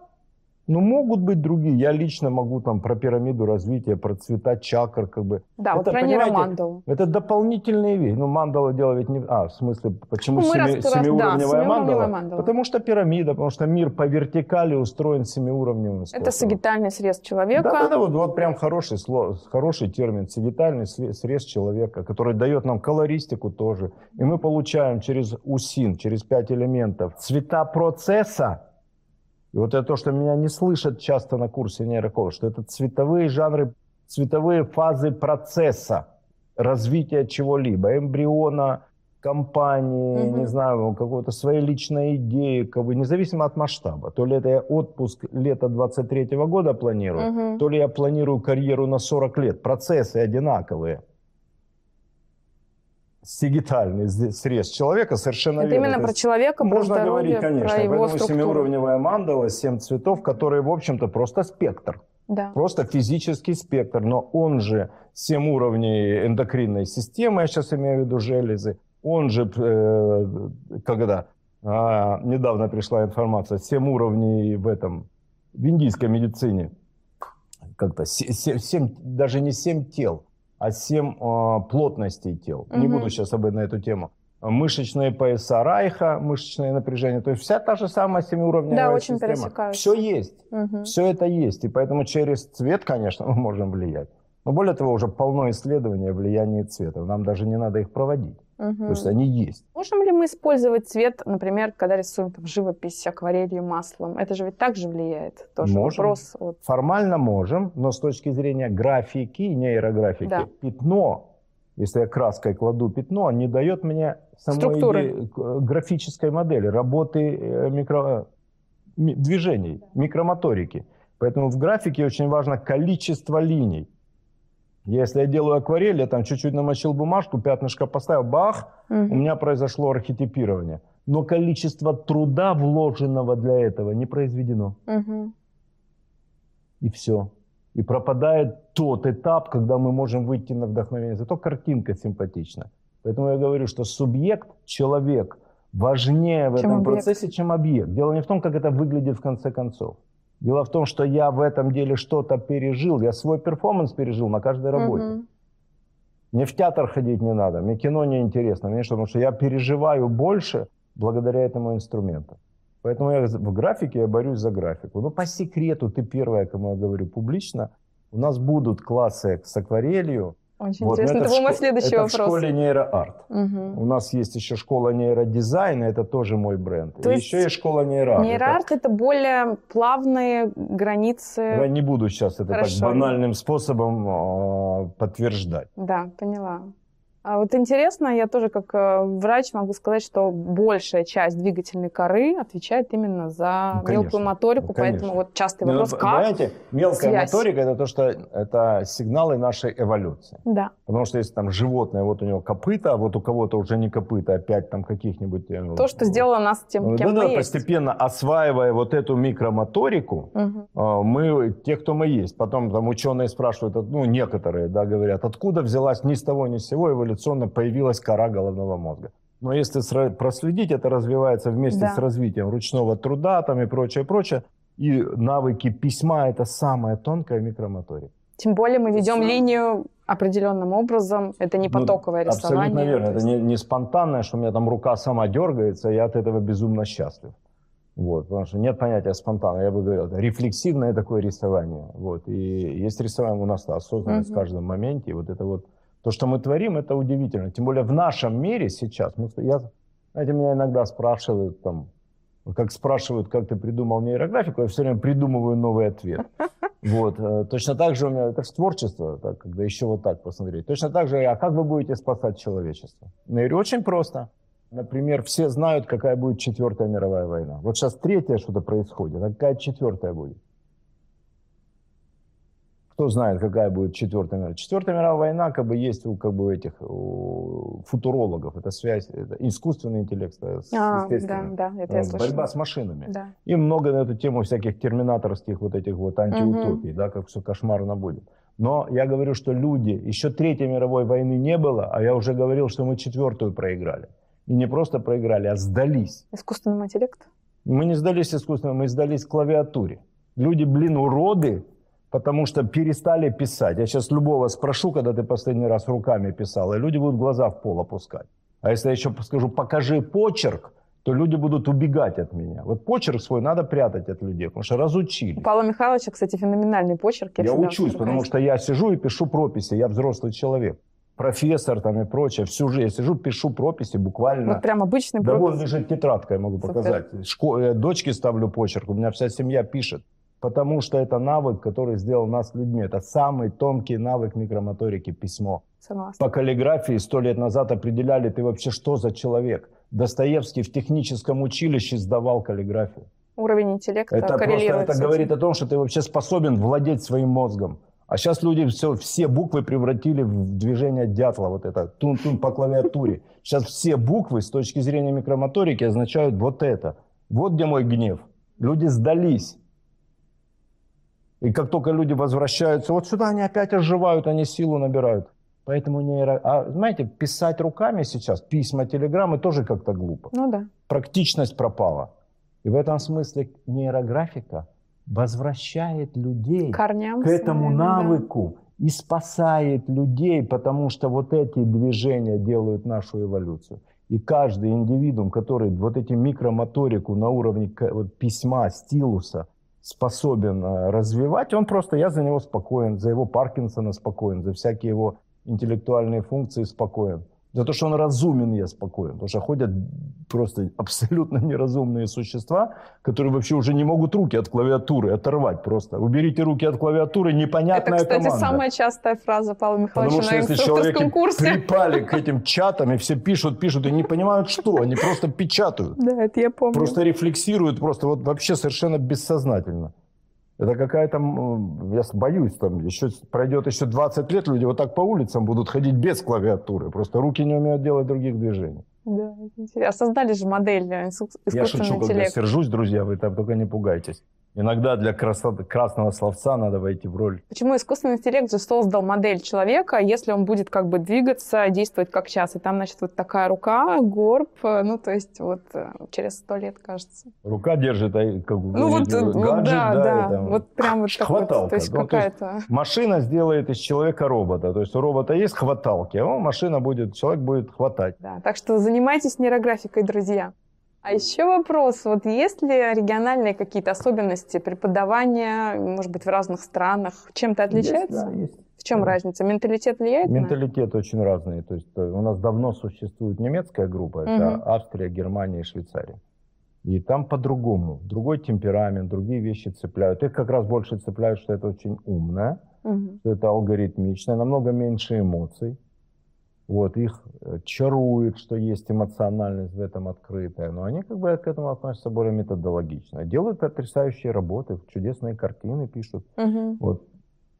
ну, могут быть другие. Я лично могу там про пирамиду развития, про цвета чакр, как бы. Да, это, вот про нейромандалу. Это дополнительные вещи. Ну, мандала дело ведь не... А, в смысле, почему ну, семи... раз, семиуровневая, да, мандала? мандала? Потому что пирамида, потому что мир по вертикали устроен семиуровневым способом. Это сагитальный срез человека. Да, да, да, вот, вот прям хороший, слов, хороший термин. Сагитальный срез человека, который дает нам колористику тоже. И мы получаем через УСИН, через пять элементов, цвета процесса, и вот это то, что меня не слышат часто на курсе нейрокола, что это цветовые жанры, цветовые фазы процесса развития чего-либо, эмбриона, компании, угу. не знаю, какой-то своей личной идеи, как бы, независимо от масштаба. То ли это я отпуск лета 23 -го года планирую, угу. то ли я планирую карьеру на 40 лет. Процессы одинаковые сигитальный срез человека, совершенно Это верно. именно про человека, про Можно здоровье, говорить, конечно. про его Поэтому структуру. семиуровневая мандала, семь цветов, которые, в общем-то, просто спектр. Да. Просто физический спектр. Но он же семь уровней эндокринной системы, я сейчас имею в виду железы, он же, э, когда а, недавно пришла информация, семь уровней в этом, в индийской медицине, как-то 7, 7, даже не семь тел, а 7 э, плотностей тел. Угу. Не буду сейчас об этом на эту тему. Мышечные пояса Райха, мышечное напряжение. То есть вся та же самая семиуровневая да, очень система. пересекаются. Все есть. Угу. Все это есть. И поэтому через цвет, конечно, мы можем влиять. Но более того, уже полно исследований о влиянии цвета. Нам даже не надо их проводить. Угу. То есть они есть. Можем ли мы использовать цвет, например, когда рисуем там, живопись акварелью, маслом? Это же ведь также влияет. Тоже можем. вопрос. Вот. Формально можем, но с точки зрения графики, нейрографики, да. пятно, если я краской кладу пятно, не дает мне самой идеи, графической модели, работы э, микро, э, движений, микромоторики. Поэтому в графике очень важно количество линий. Если я делаю акварель, я там чуть-чуть намочил бумажку, пятнышко поставил, бах, угу. у меня произошло архетипирование. Но количество труда, вложенного для этого, не произведено. Угу. И все. И пропадает тот этап, когда мы можем выйти на вдохновение. Зато картинка симпатична. Поэтому я говорю, что субъект, человек, важнее в чем этом объект. процессе, чем объект. Дело не в том, как это выглядит в конце концов. Дело в том, что я в этом деле что-то пережил, я свой перформанс пережил на каждой работе. Угу. Мне в театр ходить не надо, мне кино не интересно, мне что, потому что я переживаю больше благодаря этому инструменту. Поэтому я в графике я борюсь за графику. Но по секрету, ты первая, кому я говорю публично, у нас будут классы с акварелью, очень вот, интересно. Это, это мой следующий это вопрос. в школе нейроарт. Угу. У нас есть еще школа нейродизайна, это тоже мой бренд. То И есть еще есть школа нейроарт. Нейроарт это... это более плавные границы. Я не буду сейчас это Хорошо. так банальным способом э, подтверждать. Да, поняла. А вот интересно, я тоже как э, врач могу сказать, что большая часть двигательной коры отвечает именно за Ну, мелкую конечно. моторику, Ну, конечно. поэтому вот частый Ну, вопрос, вы как? Понимаете, мелкая связь? моторика это то, что это сигналы нашей эволюции. Да. Потому что если там животное, вот у него копыта, а вот у кого-то уже не копыта, а пять там каких-нибудь... э, То, что сделало нас тем, Ну, кем да, мы да, есть. постепенно осваивая вот эту микромоторику, а, мы те, кто мы есть. Потом там ученые спрашивают, ну, некоторые, да, говорят, откуда взялась ни с того ни с сего эволюционно появилась кора головного мозга. Но если проследить, это развивается вместе Да. с развитием ручного труда там и прочее, прочее. И навыки письма – это самая тонкая микромоторика. Тем более мы ведем Сам- линию определенным образом. Это не Ну, потоковое рисование. Абсолютно верно. то Это есть- не, не спонтанное, что у меня там рука сама дергается, я от этого безумно счастлив. Вот, потому что нет понятия спонтанно. Я бы говорил, это рефлексивное такое рисование. Вот, и есть рисование у нас осознанность Мгм. в каждом моменте. И вот это вот то, что мы творим, это удивительно. Тем более в нашем мире сейчас. Мы, я, знаете, меня иногда спрашивают там, как спрашивают, как ты придумал нейрографику, я все время придумываю новый ответ. Вот. э, Точно так же у меня, это же творчество, так, когда еще вот так посмотреть. Точно так же, а как вы будете спасать человечество? Ну, я говорю, очень просто. Например, все знают, какая будет четвертая мировая война. Вот сейчас третья что-то происходит, а какая четвертая будет? Кто знает, какая будет четвертая мировая? Четвертая мировая война как бы есть у как бы этих у футурологов. Это связь, это искусственный интеллект с А, да, да, это я Э, слышала. Борьба с машинами. Да. И много на эту тему всяких терминаторских вот этих вот антиутопий, да, как все кошмарно будет. Но я говорю, что люди, еще Третьей мировой войны не было, а я уже говорил, что мы четвертую проиграли. И не просто проиграли, а сдались. Искусственный интеллект. Мы не сдались искусственно, мы сдались клавиатуре. Люди, блин, уроды, потому что перестали писать. Я сейчас любого спрошу, когда ты последний раз руками писал, и люди будут глаза в пол опускать. А если я еще скажу, покажи почерк, то люди будут убегать от меня. Вот почерк свой надо прятать от людей, потому что разучили. У Павла Михайловича, кстати, феноменальный почерк. Я всегда учусь, потому что я сижу и пишу прописи, я взрослый человек. Профессор там и прочее. Всю жизнь я сижу, пишу прописи буквально. Вот прям обычный Да вон пропуск. лежит тетрадка, я могу Супер. показать. Шко- э, Дочке ставлю почерк, у меня вся семья пишет. Потому что это навык, который сделал нас людьми. Это самый тонкий навык микромоторики, письмо. Согласна. По каллиграфии сто лет назад определяли, ты вообще что за человек. Достоевский в техническом училище сдавал каллиграфию. Уровень интеллекта Это просто коррелирует это с этим. говорит о том, что ты вообще способен владеть своим мозгом. А сейчас люди все, все буквы превратили в движение дятла, вот это, тун-тун по клавиатуре. Сейчас все буквы с точки зрения микромоторики означают вот это. Вот где мой гнев. Люди сдались. И как только люди возвращаются, вот сюда они опять оживают, они силу набирают. Поэтому нейро... А знаете, писать руками сейчас, письма, телеграммы тоже как-то глупо Ну да. практичность пропала. И в этом смысле нейрографика возвращает людей Корням. к этому своим, да. навыку и спасает людей, потому что вот эти движения делают нашу эволюцию. И каждый индивидуум, который вот эти микромоторику на уровне вот, письма, стилуса способен э, развивать, он просто, я за него спокоен, за его Паркинсона спокоен, за всякие его интеллектуальные функции спокоен. За то, что он разумен, я спокоен. Потому что ходят просто абсолютно неразумные существа, которые вообще уже не могут руки от клавиатуры оторвать просто. Уберите руки от клавиатуры, Это, непонятная кстати, команда. самая частая фраза Павла Михайловича Потому что на если человеки курсе. припали к этим чатам, и все пишут, пишут, и не понимают, что. Они просто печатают. Да, это я помню. Просто рефлексируют, просто вот вообще совершенно бессознательно. Это какая-то, я боюсь, там еще пройдет еще 20 лет, люди вот так по улицам будут ходить без клавиатуры. Просто руки не умеют делать других движений. Да, интересно. А создали же модель э, инсу- Я искусственного шучу, когда интеллекта. сержусь, друзья, вы там только не пугайтесь. Иногда для красоты, красного словца надо войти в роль. Почему искусственный интеллект же создал модель человека, если он будет как бы двигаться, действовать как сейчас, и там, значит, вот такая рука, горб, э, ну, то есть вот э, через сто лет, кажется. Рука держит, а, как бы, Ну, вот, э, вот гаджет, да, да, и там вот прям вот так вот, хваталка. то есть Ну, то есть какая-то... Машина сделает из человека робота. То есть у робота есть хваталки, а машина будет, человек будет хватать. Да, так что занимайтесь нейрографикой, друзья. А еще вопрос, вот есть ли региональные какие-то особенности преподавания, может быть, в разных странах? Чем-то отличается? Есть, да, есть. В чем Да. разница? Менталитет влияет? на это? Менталитет очень разный. То есть э, у нас давно существует немецкая группа, это Мгм. Австрия, Германия и Швейцария. И там по-другому. Другой темперамент, другие вещи цепляют. Их как раз больше цепляют, что это очень умное, Мгм. что это алгоритмичное, намного меньше эмоций. Вот, их э, чарует, что есть эмоциональность в этом открытая, но они как бы к этому относятся более методологично. Делают потрясающие работы, чудесные картины пишут. Мгм. Вот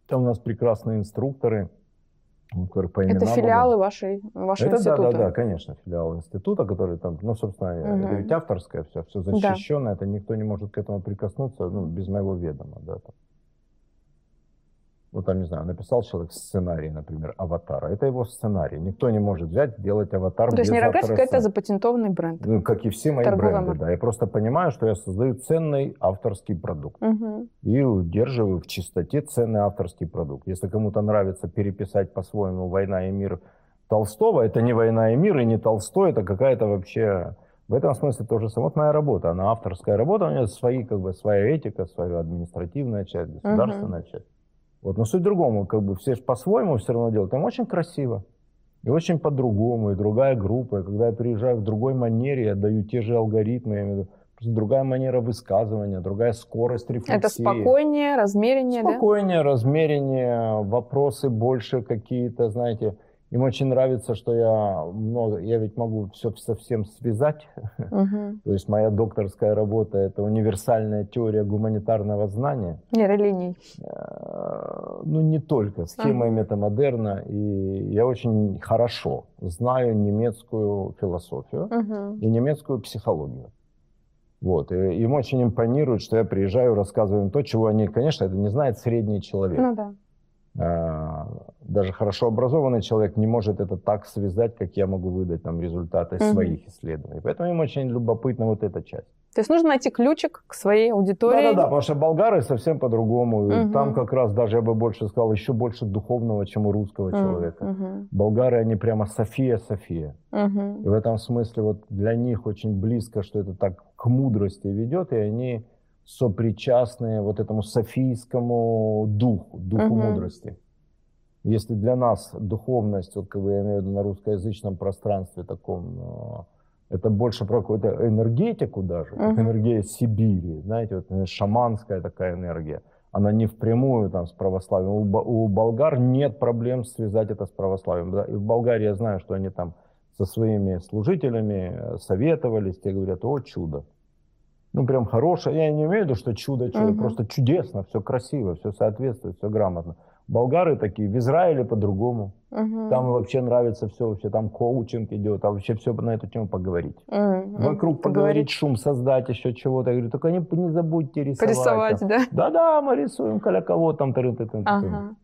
там у нас прекрасные инструкторы, которые по именам Это филиалы вашей, вашего Это да, института? да, да, конечно, филиал института, который там, ну, собственно, э, Мгм. это ведь авторское все, все Да. защищенное, это никто не может к этому прикоснуться, ну, без моего ведома, да. Там. Ну, там, не знаю, написал человек сценарий, например, аватара. Это его сценарий. Никто не может взять, делать аватар То есть без нейрографика это запатентованный бренд. Ну, как и все мои торговая бренды, марка. да. Я просто понимаю, что я создаю ценный авторский продукт Мгм. и удерживаю в чистоте ценный авторский продукт. Если кому-то нравится переписать по-своему «Война и мир» Толстого, это не «Война и мир» и не Толстой, это какая-то вообще... В этом смысле то же самое. Вот моя работа, она авторская работа, у нее свои, как бы, своя этика, своя административная часть, государственная часть. Вот, но суть в другом, как бы все по-своему все равно делают. Там очень красиво. И очень по-другому, и другая группа. И когда я приезжаю в другой манере, я даю те же алгоритмы, я имею в виду, просто другая манера высказывания, другая скорость рефлексии. Это спокойнее, размереннее, да? Спокойнее, размереннее, вопросы больше какие-то, знаете. Им очень нравится, что я много, я ведь могу все совсем связать. Мгм. То есть моя докторская работа – это универсальная теория гуманитарного знания. Нейролиний. Э, Ну, не только. Схема и метамодерна. И я очень хорошо знаю немецкую философию Мгм. и немецкую психологию. Вот. И им очень импонирует, что я приезжаю, рассказываю им то, чего они, конечно, это не знает средний человек. Ну да. А, Даже хорошо образованный человек не может это так связать, как я могу выдать там результаты Мгм. своих исследований. Поэтому им очень любопытна вот эта часть. То есть нужно найти ключик к своей аудитории. Да-да-да, потому что болгары совсем по-другому. Мгм. Там как раз даже, я бы больше сказал, еще больше духовного, чем у русского М, человека. мгм, Болгары, они прямо София-София. мгм. И в этом смысле вот для них очень близко, что это так к мудрости ведет, и они сопричастны вот этому софийскому духу, духу Мгм. мудрости. Если для нас духовность, вот как бы я имею в виду на русскоязычном пространстве таком, э, это больше про какую-то энергетику даже, как Мгм. энергия Сибири, знаете, вот э, шаманская такая энергия. Она не впрямую там с православием. У, у болгар нет проблем связать это с православием. Да? И в Болгарии я знаю, что они там со своими служителями э, советовались, те говорят, о, чудо. Ну, прям хорошее. Я не имею в виду, что чудо, чудо, Мгм. просто чудесно, все красиво, все соответствует, все грамотно. Болгары такие, в Израиле по-другому. Мгм. Там вообще нравится все, вообще там коучинг идет, а вообще все на эту тему поговорить. Мгм. Вокруг поговорить, шум создать, еще чего-то. Я говорю, только не, не забудьте рисовать. Порисовать, там. да? Да-да, мы рисуем каля кого там. тыры ты ты Ага.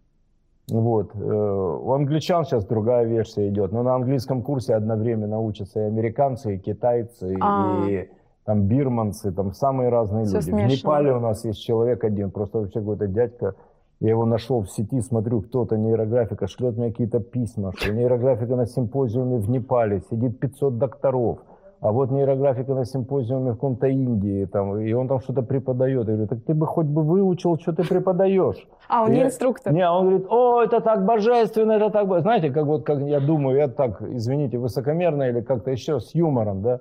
Вот. э, У англичан сейчас другая версия идет. Но на английском курсе одновременно учатся и американцы, и китайцы, А. и там бирманцы, там самые разные Всё люди. смешано. В Непале у нас есть человек один, просто вообще какой-то дядька. Я его нашел в сети, смотрю, кто-то нейрографика шлет мне какие-то письма, что нейрографика на симпозиуме в Непале, сидит 500 докторов. А вот нейрографика на симпозиуме в каком-то Индии, там, и он там что-то преподает. Я говорю, так ты бы хоть бы выучил, что ты преподаешь. А, он не Я- инструктор. Не, он говорит, о, это так божественно, это так... бо-». Знаете, как вот, как я думаю, я так, извините, высокомерно или как-то еще с юмором, да,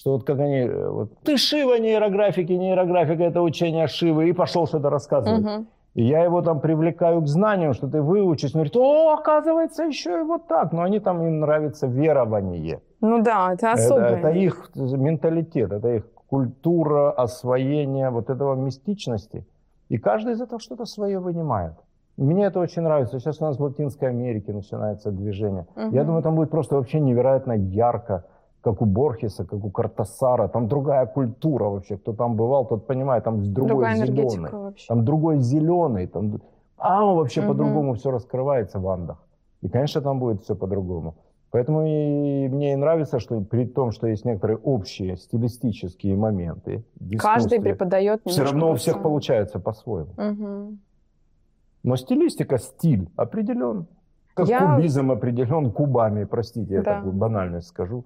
что вот как они, э, вот, ты Шива нейрографики, нейрографика это учение Шивы, и пошел что-то рассказывать. Мгм. И я его там привлекаю к знанию, что ты выучишь. Он говорит, о, оказывается, еще и вот так. Но они там, им нравится верование. Ну да, это Это, особое. это их менталитет, это их культура освоения вот этого мистичности. И каждый из этого что-то свое вынимает. Мне это очень нравится. Сейчас у нас в Латинской Америке начинается движение. Мгм. Я думаю, там будет просто вообще невероятно ярко, как у Борхеса, как у Картасара. Там другая культура вообще. Кто там бывал, тот понимает, там другой Другая зеленый. вообще. Там другой зеленый. Там... А он вообще Мгм. по-другому все раскрывается в Андах. И, конечно, там будет все по-другому. Поэтому и мне и нравится, что при том, что есть некоторые общие стилистические моменты, Каждый преподает все равно у всех получается по-своему. Мгм. Но стилистика, стиль определен. Как Я- кубизм определен кубами, простите, я Да. такую банальность скажу,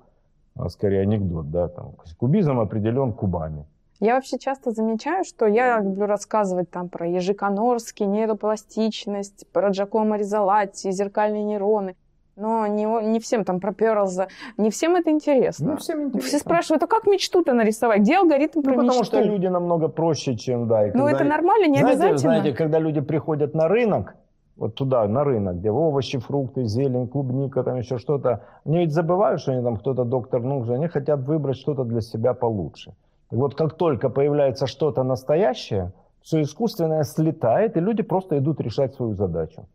скорее анекдот, да, там. Кубизм определен кубами. Я вообще часто замечаю, что я люблю рассказывать там про Ежиконорский, нейропластичность, про Джакомо Ризолатти, зеркальные нейроны. Но не, не всем там про Перлза, не всем это интересно. Ну, всем Все интересно. спрашивают, а как мечту-то нарисовать? Где алгоритм про Ну, потому мечту? что люди намного проще, чем, да. и Ну, когда- это нормально, не знаете, обязательно. Знаете, когда люди приходят на рынок, вот туда, на рынок, где овощи, фрукты, зелень, клубника, там еще что-то, они ведь забывают, что они там кто-то доктор нужен, они хотят выбрать что-то для себя получше. И вот как только появляется что-то настоящее, все искусственное слетает, и люди просто идут решать свою задачу.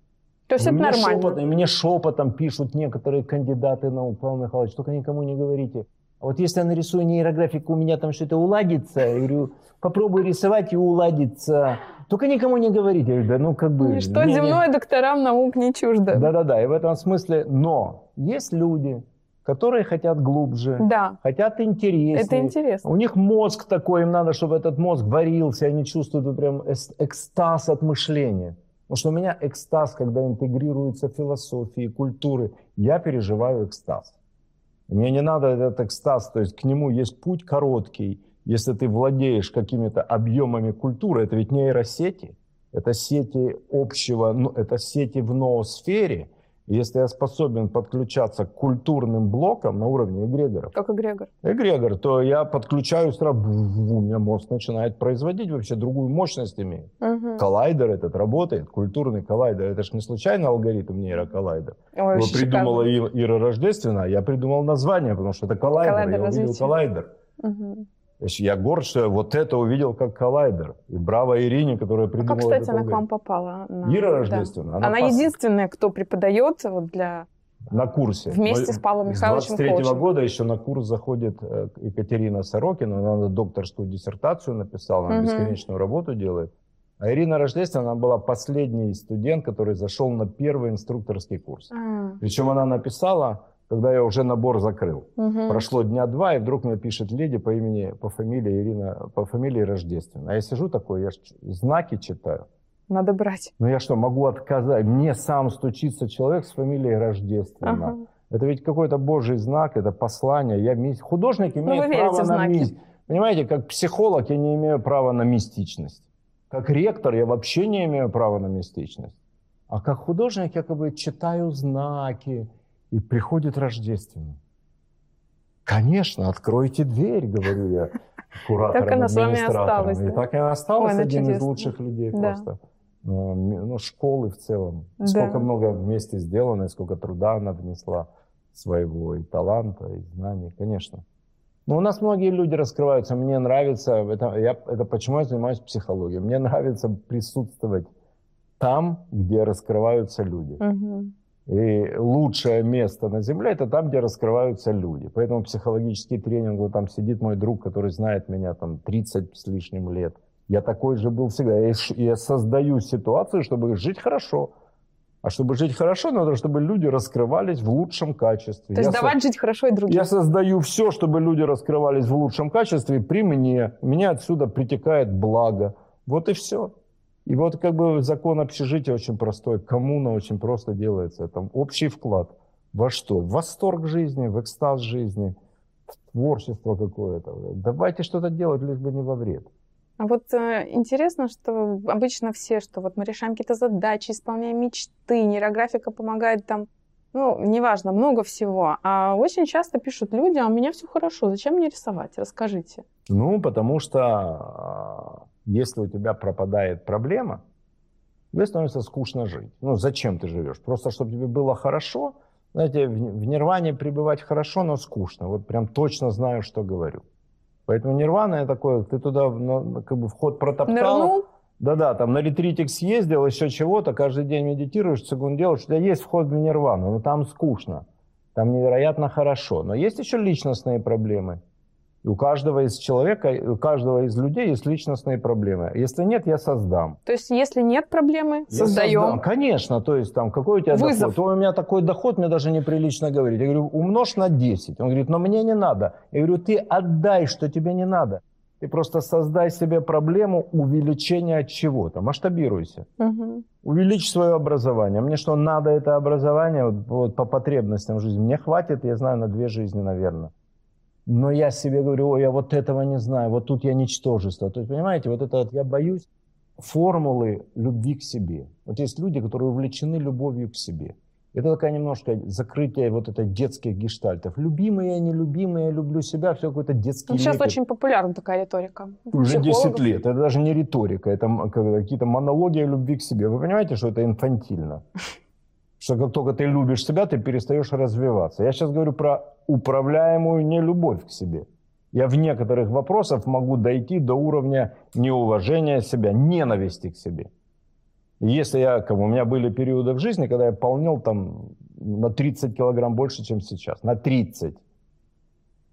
То есть и это мне нормально. Шепотом, мне шепотом пишут некоторые кандидаты на Павел Михайлович, только никому не говорите. А вот если я нарисую нейрографику, у меня там что-то уладится, я говорю, попробуй рисовать и уладится. Только никому не говорите. Я говорю, да ну как бы... Ничто не- не- земное докторам наук не чуждо. Да-да-да, и в этом смысле, но есть люди, которые хотят глубже, Да, хотят интереснее. это интересно. У них мозг такой, им надо, чтобы этот мозг варился, они чувствуют прям экстаз от мышления. Потому что у меня экстаз, когда интегрируются философии, культуры, я переживаю экстаз. Мне не надо этот экстаз, то есть к нему есть путь короткий. Если ты владеешь какими-то объемами культуры, это ведь нейросети, это сети общего, ну, это сети в ноосфере. Если я способен подключаться к культурным блокам на уровне эгрегоров, Как эгрегор. эгрегор, то я подключаю сразу, у меня мозг начинает производить вообще другую мощность имеет. Мгм. Коллайдер этот работает, культурный коллайдер. Это же не случайно алгоритм нейроколлайдер. Ой, Его придумала шикарно. Ира, Рождественная, я придумал название, потому что это коллайдер. Коллайдер я увидел коллайдер. Мгм. То есть я горд, что я вот это увидел как коллайдер. И браво Ирине, которая А придумала как, кстати, она к вам попала? На- Ира да. Рождественная. Она, пос- единственная, кто преподает вот для... на курсе. Вместе с Павлом С Михайловичем 23 коучем. года еще на курс заходит э, Екатерина Сорокина, она докторскую диссертацию написала, она Мгм. бесконечную работу делает. А Ирина Рождественная, она была последний студент, который зашел на первый инструкторский курс. А, Причем она написала, когда я уже набор закрыл. мгм. Прошло дня два, и вдруг мне пишет леди по имени, по фамилии Ирина, по фамилии Рождественная. А я сижу такой, я знаки читаю. Надо брать. Ну я что, могу отказать? Мне сам стучится человек с фамилией Рождественная. Ага. Это ведь какой-то божий знак, это послание. Я мис- Художник имеет Ну, вы верите право на знаки. мист. Понимаете, как психолог я не имею права на мистичность. Как ректор я вообще не имею права на мистичность. А как художник я как бы читаю знаки, и приходит рождественный. Конечно, откройте дверь, говорю я кураторам, Так она с вами администраторам. осталась, И да? так и она осталась, Ой, ну один из лучших людей Да. просто. Ну, ну, школы в целом. Да. Сколько много вместе сделано, и сколько труда она внесла своего и таланта, и знаний, конечно. Но у нас многие люди раскрываются. Мне нравится, это, я, это почему я занимаюсь психологией. Мне нравится присутствовать там, где раскрываются люди. Мгм. И лучшее место на Земле это там, где раскрываются люди. Поэтому психологический тренинг, вот там сидит мой друг, который знает меня там 30 с лишним лет. Я такой же был всегда. Я, я создаю ситуацию, чтобы жить хорошо. А чтобы жить хорошо, надо, чтобы люди раскрывались в лучшем качестве. То есть Я со- давать жить хорошо и другим. я создаю все, чтобы люди раскрывались в лучшем качестве при мне. Мне отсюда притекает благо. Вот и все. И вот как бы закон общежития очень простой. Коммуна очень просто делается. Там общий вклад. Во что? В восторг жизни, в экстаз жизни, в творчество какое-то. Давайте что-то делать, лишь бы не во вред. А вот э, интересно, что обычно все, что вот мы решаем какие-то задачи, исполняем мечты, нейрографика помогает там, ну, неважно, много всего. А очень часто пишут люди, а у меня все хорошо, зачем мне рисовать? Расскажите. Ну, потому что а, если у тебя пропадает проблема, тебе становится скучно жить. Ну, зачем ты живешь? Просто, чтобы тебе было хорошо. Знаете, в, нирване пребывать хорошо, но скучно. Вот прям точно знаю, что говорю. Поэтому нирвана это такое, ты туда ну, как бы вход протоптал. Нырнул, Да-да, там на ретритик съездил, еще чего-то, каждый день медитируешь, цигун делаешь, у тебя есть вход в нирвану, но там скучно, там невероятно хорошо. Но есть еще личностные проблемы. У каждого из человека, у каждого из людей есть личностные проблемы. Если нет, я создам. то есть если нет проблемы, Я создаем. создам. Конечно, то есть там какой у тебя Вызов. доход? У меня такой доход, мне даже неприлично говорить. Я говорю, умножь на 10. Он говорит, но мне не надо. Я говорю, ты отдай, что тебе не надо. Ты просто создай себе проблему увеличения чего-то. Масштабируйся. Мгм. Увеличь свое образование. Мне что, надо это образование вот, вот по потребностям жизни? Мне хватит, я знаю, на две жизни, наверное. Но я себе говорю, ой, я вот этого не знаю, вот тут я ничтожество. То есть, понимаете, вот это вот я боюсь формулы любви к себе. Вот есть люди, которые увлечены любовью к себе. Это такая немножко закрытие вот это детских гештальтов. Любимые, нелюбимые, люблю себя, все какой-то детский ну, Сейчас лепет. очень популярна такая риторика. Уже 10 лет. Это даже не риторика, это какие-то монологи о любви к себе. Вы понимаете, что это инфантильно? Что как только ты любишь себя, ты перестаешь развиваться. Я сейчас говорю про управляемую нелюбовь к себе. Я в некоторых вопросах могу дойти до уровня неуважения себя, ненависти к себе. Если я, как у меня были периоды в жизни, когда я полнел там на 30 килограмм больше, чем сейчас, на 30.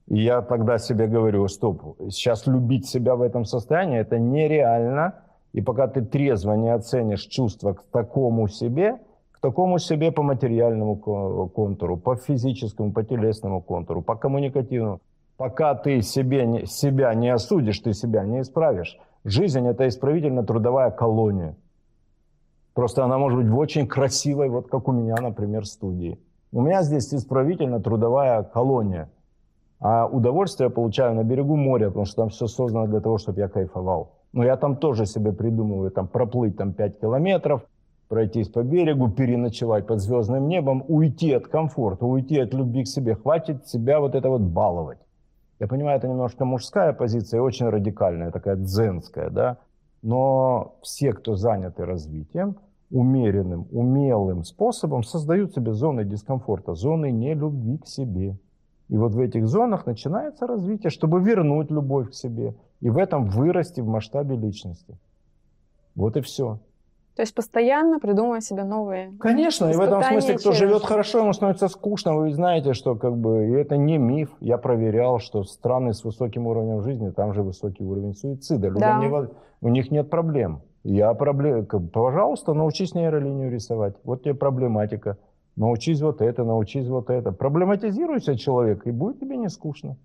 И я тогда себе говорю, стоп, сейчас любить себя в этом состоянии, это нереально. И пока ты трезво не оценишь чувства к такому себе, к такому себе по материальному контуру, по физическому, по телесному контуру, по коммуникативному, пока ты себе, себя не осудишь, ты себя не исправишь. Жизнь – это исправительно-трудовая колония. Просто она может быть в очень красивой, вот как у меня, например, студии. У меня здесь исправительно-трудовая колония. А удовольствие я получаю на берегу моря, потому что там все создано для того, чтобы я кайфовал. Но я там тоже себе придумываю, там проплыть там 5 километров, пройтись по берегу, переночевать под звездным небом, уйти от комфорта, уйти от любви к себе. Хватит себя вот это вот баловать. Я понимаю, это немножко мужская позиция, очень радикальная, такая дзенская, да. Но все, кто заняты развитием, умеренным, умелым способом создают себе зоны дискомфорта, зоны нелюбви к себе. И вот в этих зонах начинается развитие, чтобы вернуть любовь к себе и в этом вырасти в масштабе личности. Вот и все. То есть постоянно придумывая себе новые. Конечно, и в этом смысле, кто через... живет хорошо, ему становится скучно. Вы знаете, что как бы и это не миф. Я проверял, что страны с высоким уровнем жизни, там же высокий уровень суицида. Людям да. не, у них нет проблем. Я проблем, пожалуйста, научись нейролинию рисовать. Вот тебе проблематика. Научись вот это, научись вот это. Проблематизируйся человек, и будет тебе не скучно.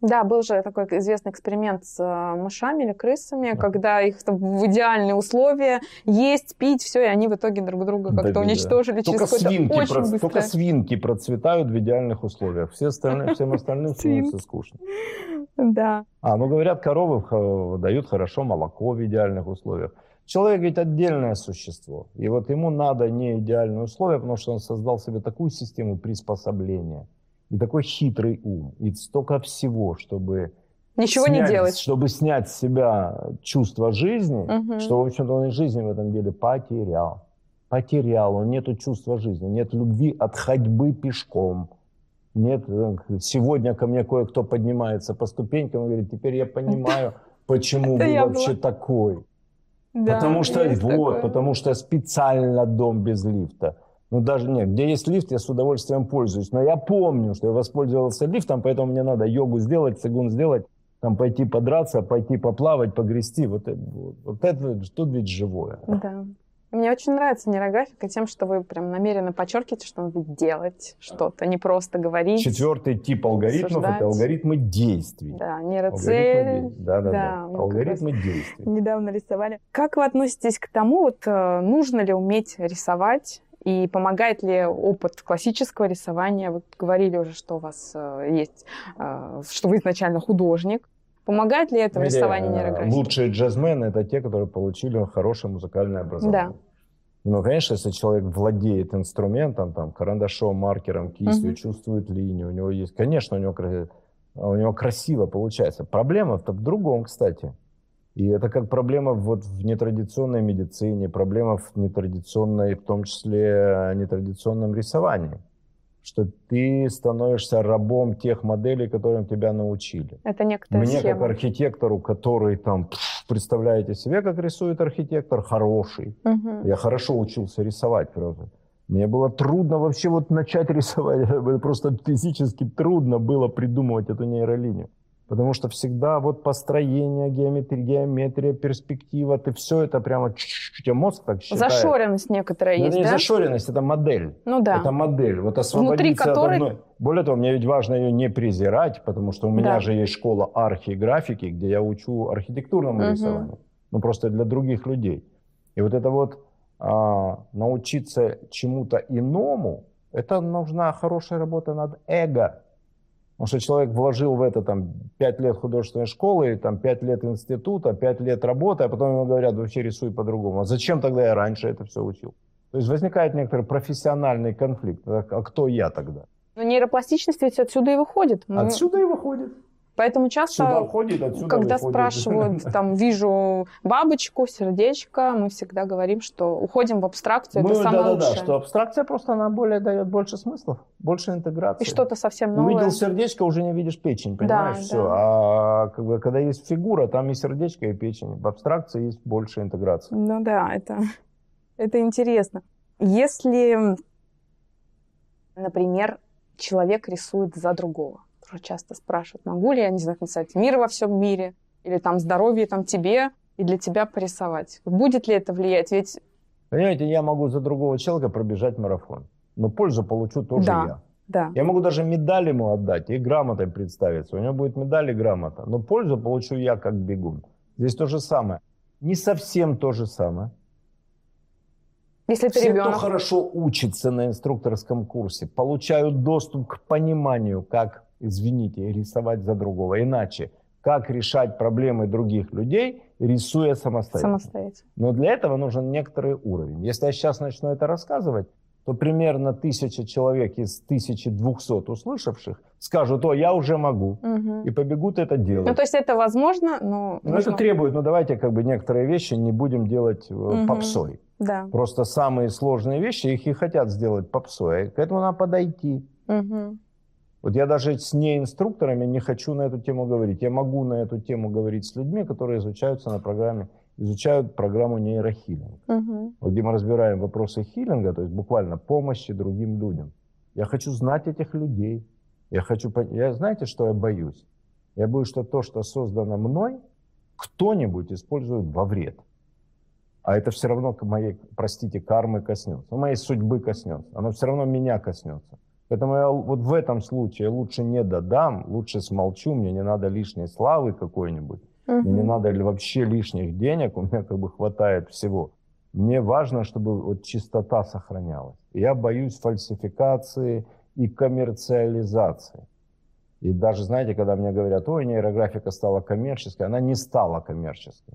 Да, был же такой известный эксперимент с э, мышами или крысами, да. когда их в идеальные условия есть, пить, все, и они в итоге друг друга как-то да, уничтожили да. через только свинки, очень про... Только свинки процветают в идеальных условиях. Все остальные, всем остальным становится скучно. Да. А, ну говорят, коровы дают хорошо молоко в идеальных условиях. Человек ведь отдельное существо. И вот ему надо не идеальные условия, потому что он создал себе такую систему приспособления и такой хитрый ум, и столько всего, чтобы Ничего снять, не делать. Чтобы снять с себя чувство жизни, угу. что, в общем-то, он и жизни в этом деле потерял. Потерял, он нету чувства жизни, нет любви от ходьбы пешком. Нет, э, сегодня ко мне кое-кто поднимается по ступенькам и говорит, теперь я понимаю, почему вы вообще такой. Потому что вот, потому что специально дом без лифта. Ну даже нет, где есть лифт, я с удовольствием пользуюсь. Но я помню, что я воспользовался лифтом, поэтому мне надо йогу сделать, цигун сделать, там пойти подраться, пойти поплавать, погрести. Вот, вот, вот это тут ведь живое. Да. Мне очень нравится нейрографика тем, что вы прям намеренно подчеркиваете, что надо делать что-то, не просто говорить. Четвертый тип алгоритмов – это алгоритмы действий. Да, нейроцель. Да, да, да. да. Алгоритмы действий. Недавно рисовали. Как вы относитесь к тому, вот э, нужно ли уметь рисовать и помогает ли опыт классического рисования? Вы говорили уже, что у вас э, есть, э, что вы изначально художник. Помогает ли это в рисовании нейрографики? Лучшие джазмены – это те, которые получили хорошее музыкальное образование. Да. Но, конечно, если человек владеет инструментом, там, карандашом, маркером, кистью, угу. чувствует линию, у него есть... Конечно, у него, у него красиво получается. Проблема-то в другом, кстати. И это как проблема вот в нетрадиционной медицине, проблема в нетрадиционной, в том числе нетрадиционном рисовании что ты становишься рабом тех моделей, которым тебя научили. Это некоторая Мне схема. как архитектору, который там, представляете себе, как рисует архитектор, хороший. Угу. Я хорошо учился рисовать, правда. Мне было трудно вообще вот начать рисовать. Просто физически трудно было придумывать эту нейролинию. Потому что всегда вот построение, геометрия, геометрия, перспектива, ты все это прямо у тебя мозг так считает. Зашоренность некоторая ну, есть, это да? не зашоренность, это модель. Ну да. Это модель. Вот освободиться Внутри которой... от одной... Более того, мне ведь важно ее не презирать, потому что у меня да. же есть школа архиграфики, где я учу архитектурному угу. рисованию. Ну просто для других людей. И вот это вот а, научиться чему-то иному, это нужна хорошая работа над эго. Потому что человек вложил в это там 5 лет художественной школы, там 5 лет института, 5 лет работы, а потом ему говорят, вообще рисуй по-другому. А зачем тогда я раньше это все учил? То есть возникает некоторый профессиональный конфликт. А кто я тогда? Но нейропластичность ведь отсюда и выходит. Мы- Отсюда и выходит. Поэтому часто, Сюда отсюда когда выходит. спрашивают, там, вижу бабочку, сердечко, мы всегда говорим, что уходим в абстракцию, Мы, это самое да-да-да, лучшее. что абстракция просто она более дает больше смыслов, больше интеграции. И что-то совсем новое. Увидел сердечко, уже не видишь печень, понимаешь, Да, все. да. А как бы, когда есть фигура, там и сердечко, и печень. В абстракции есть больше интеграции. Ну да, это, это интересно. Если, например, человек рисует за другого, тоже часто спрашивают, могу ли я, не знаю, написать мир во всем мире, или там здоровье там тебе, и для тебя порисовать. Будет ли это влиять? Ведь Понимаете, я могу за другого человека пробежать марафон, но пользу получу тоже Да. я. да, Я могу даже медаль ему отдать и грамотой представиться. У него будет медаль и грамота. Но пользу получу я как бегун. Здесь то же самое. Не совсем то же самое. если ты Все, ребенок, кто хорошо учится на инструкторском курсе, получают доступ к пониманию, как, извините, рисовать за другого. Иначе, как решать проблемы других людей, рисуя самостоятельно. самостоятельно. Но для этого нужен некоторый уровень. Если я сейчас начну это рассказывать, то примерно тысяча человек из 1200 услышавших скажут, о, я уже могу, Мгм. и побегут это делать. Ну, то есть это возможно, но Но нужно- это требует, ну давайте как бы некоторые вещи не будем делать Мгм. попсой. Да. Просто самые сложные вещи, их и хотят сделать попсой. К этому надо подойти. Мгм. Вот я даже с неинструкторами не хочу на эту тему говорить. Я могу на эту тему говорить с людьми, которые изучаются на программе, изучают программу нейрохилинг. Мгм. Вот где мы разбираем вопросы хилинга, то есть буквально помощи другим людям. Я хочу знать этих людей. Я хочу... Я знаете, что я боюсь? Я боюсь, что то, что создано мной, кто-нибудь использует во вред. А это все равно к моей, простите, кармы коснется. Моей судьбы коснется. Оно все равно меня коснется. Поэтому я вот в этом случае лучше не додам, лучше смолчу, мне не надо лишней славы какой-нибудь. Мне не надо вообще лишних денег, у меня как бы хватает всего. Мне важно, чтобы вот чистота сохранялась. Я боюсь фальсификации и коммерциализации. И даже, знаете, когда мне говорят, ой, нейрографика стала коммерческой, она не стала коммерческой.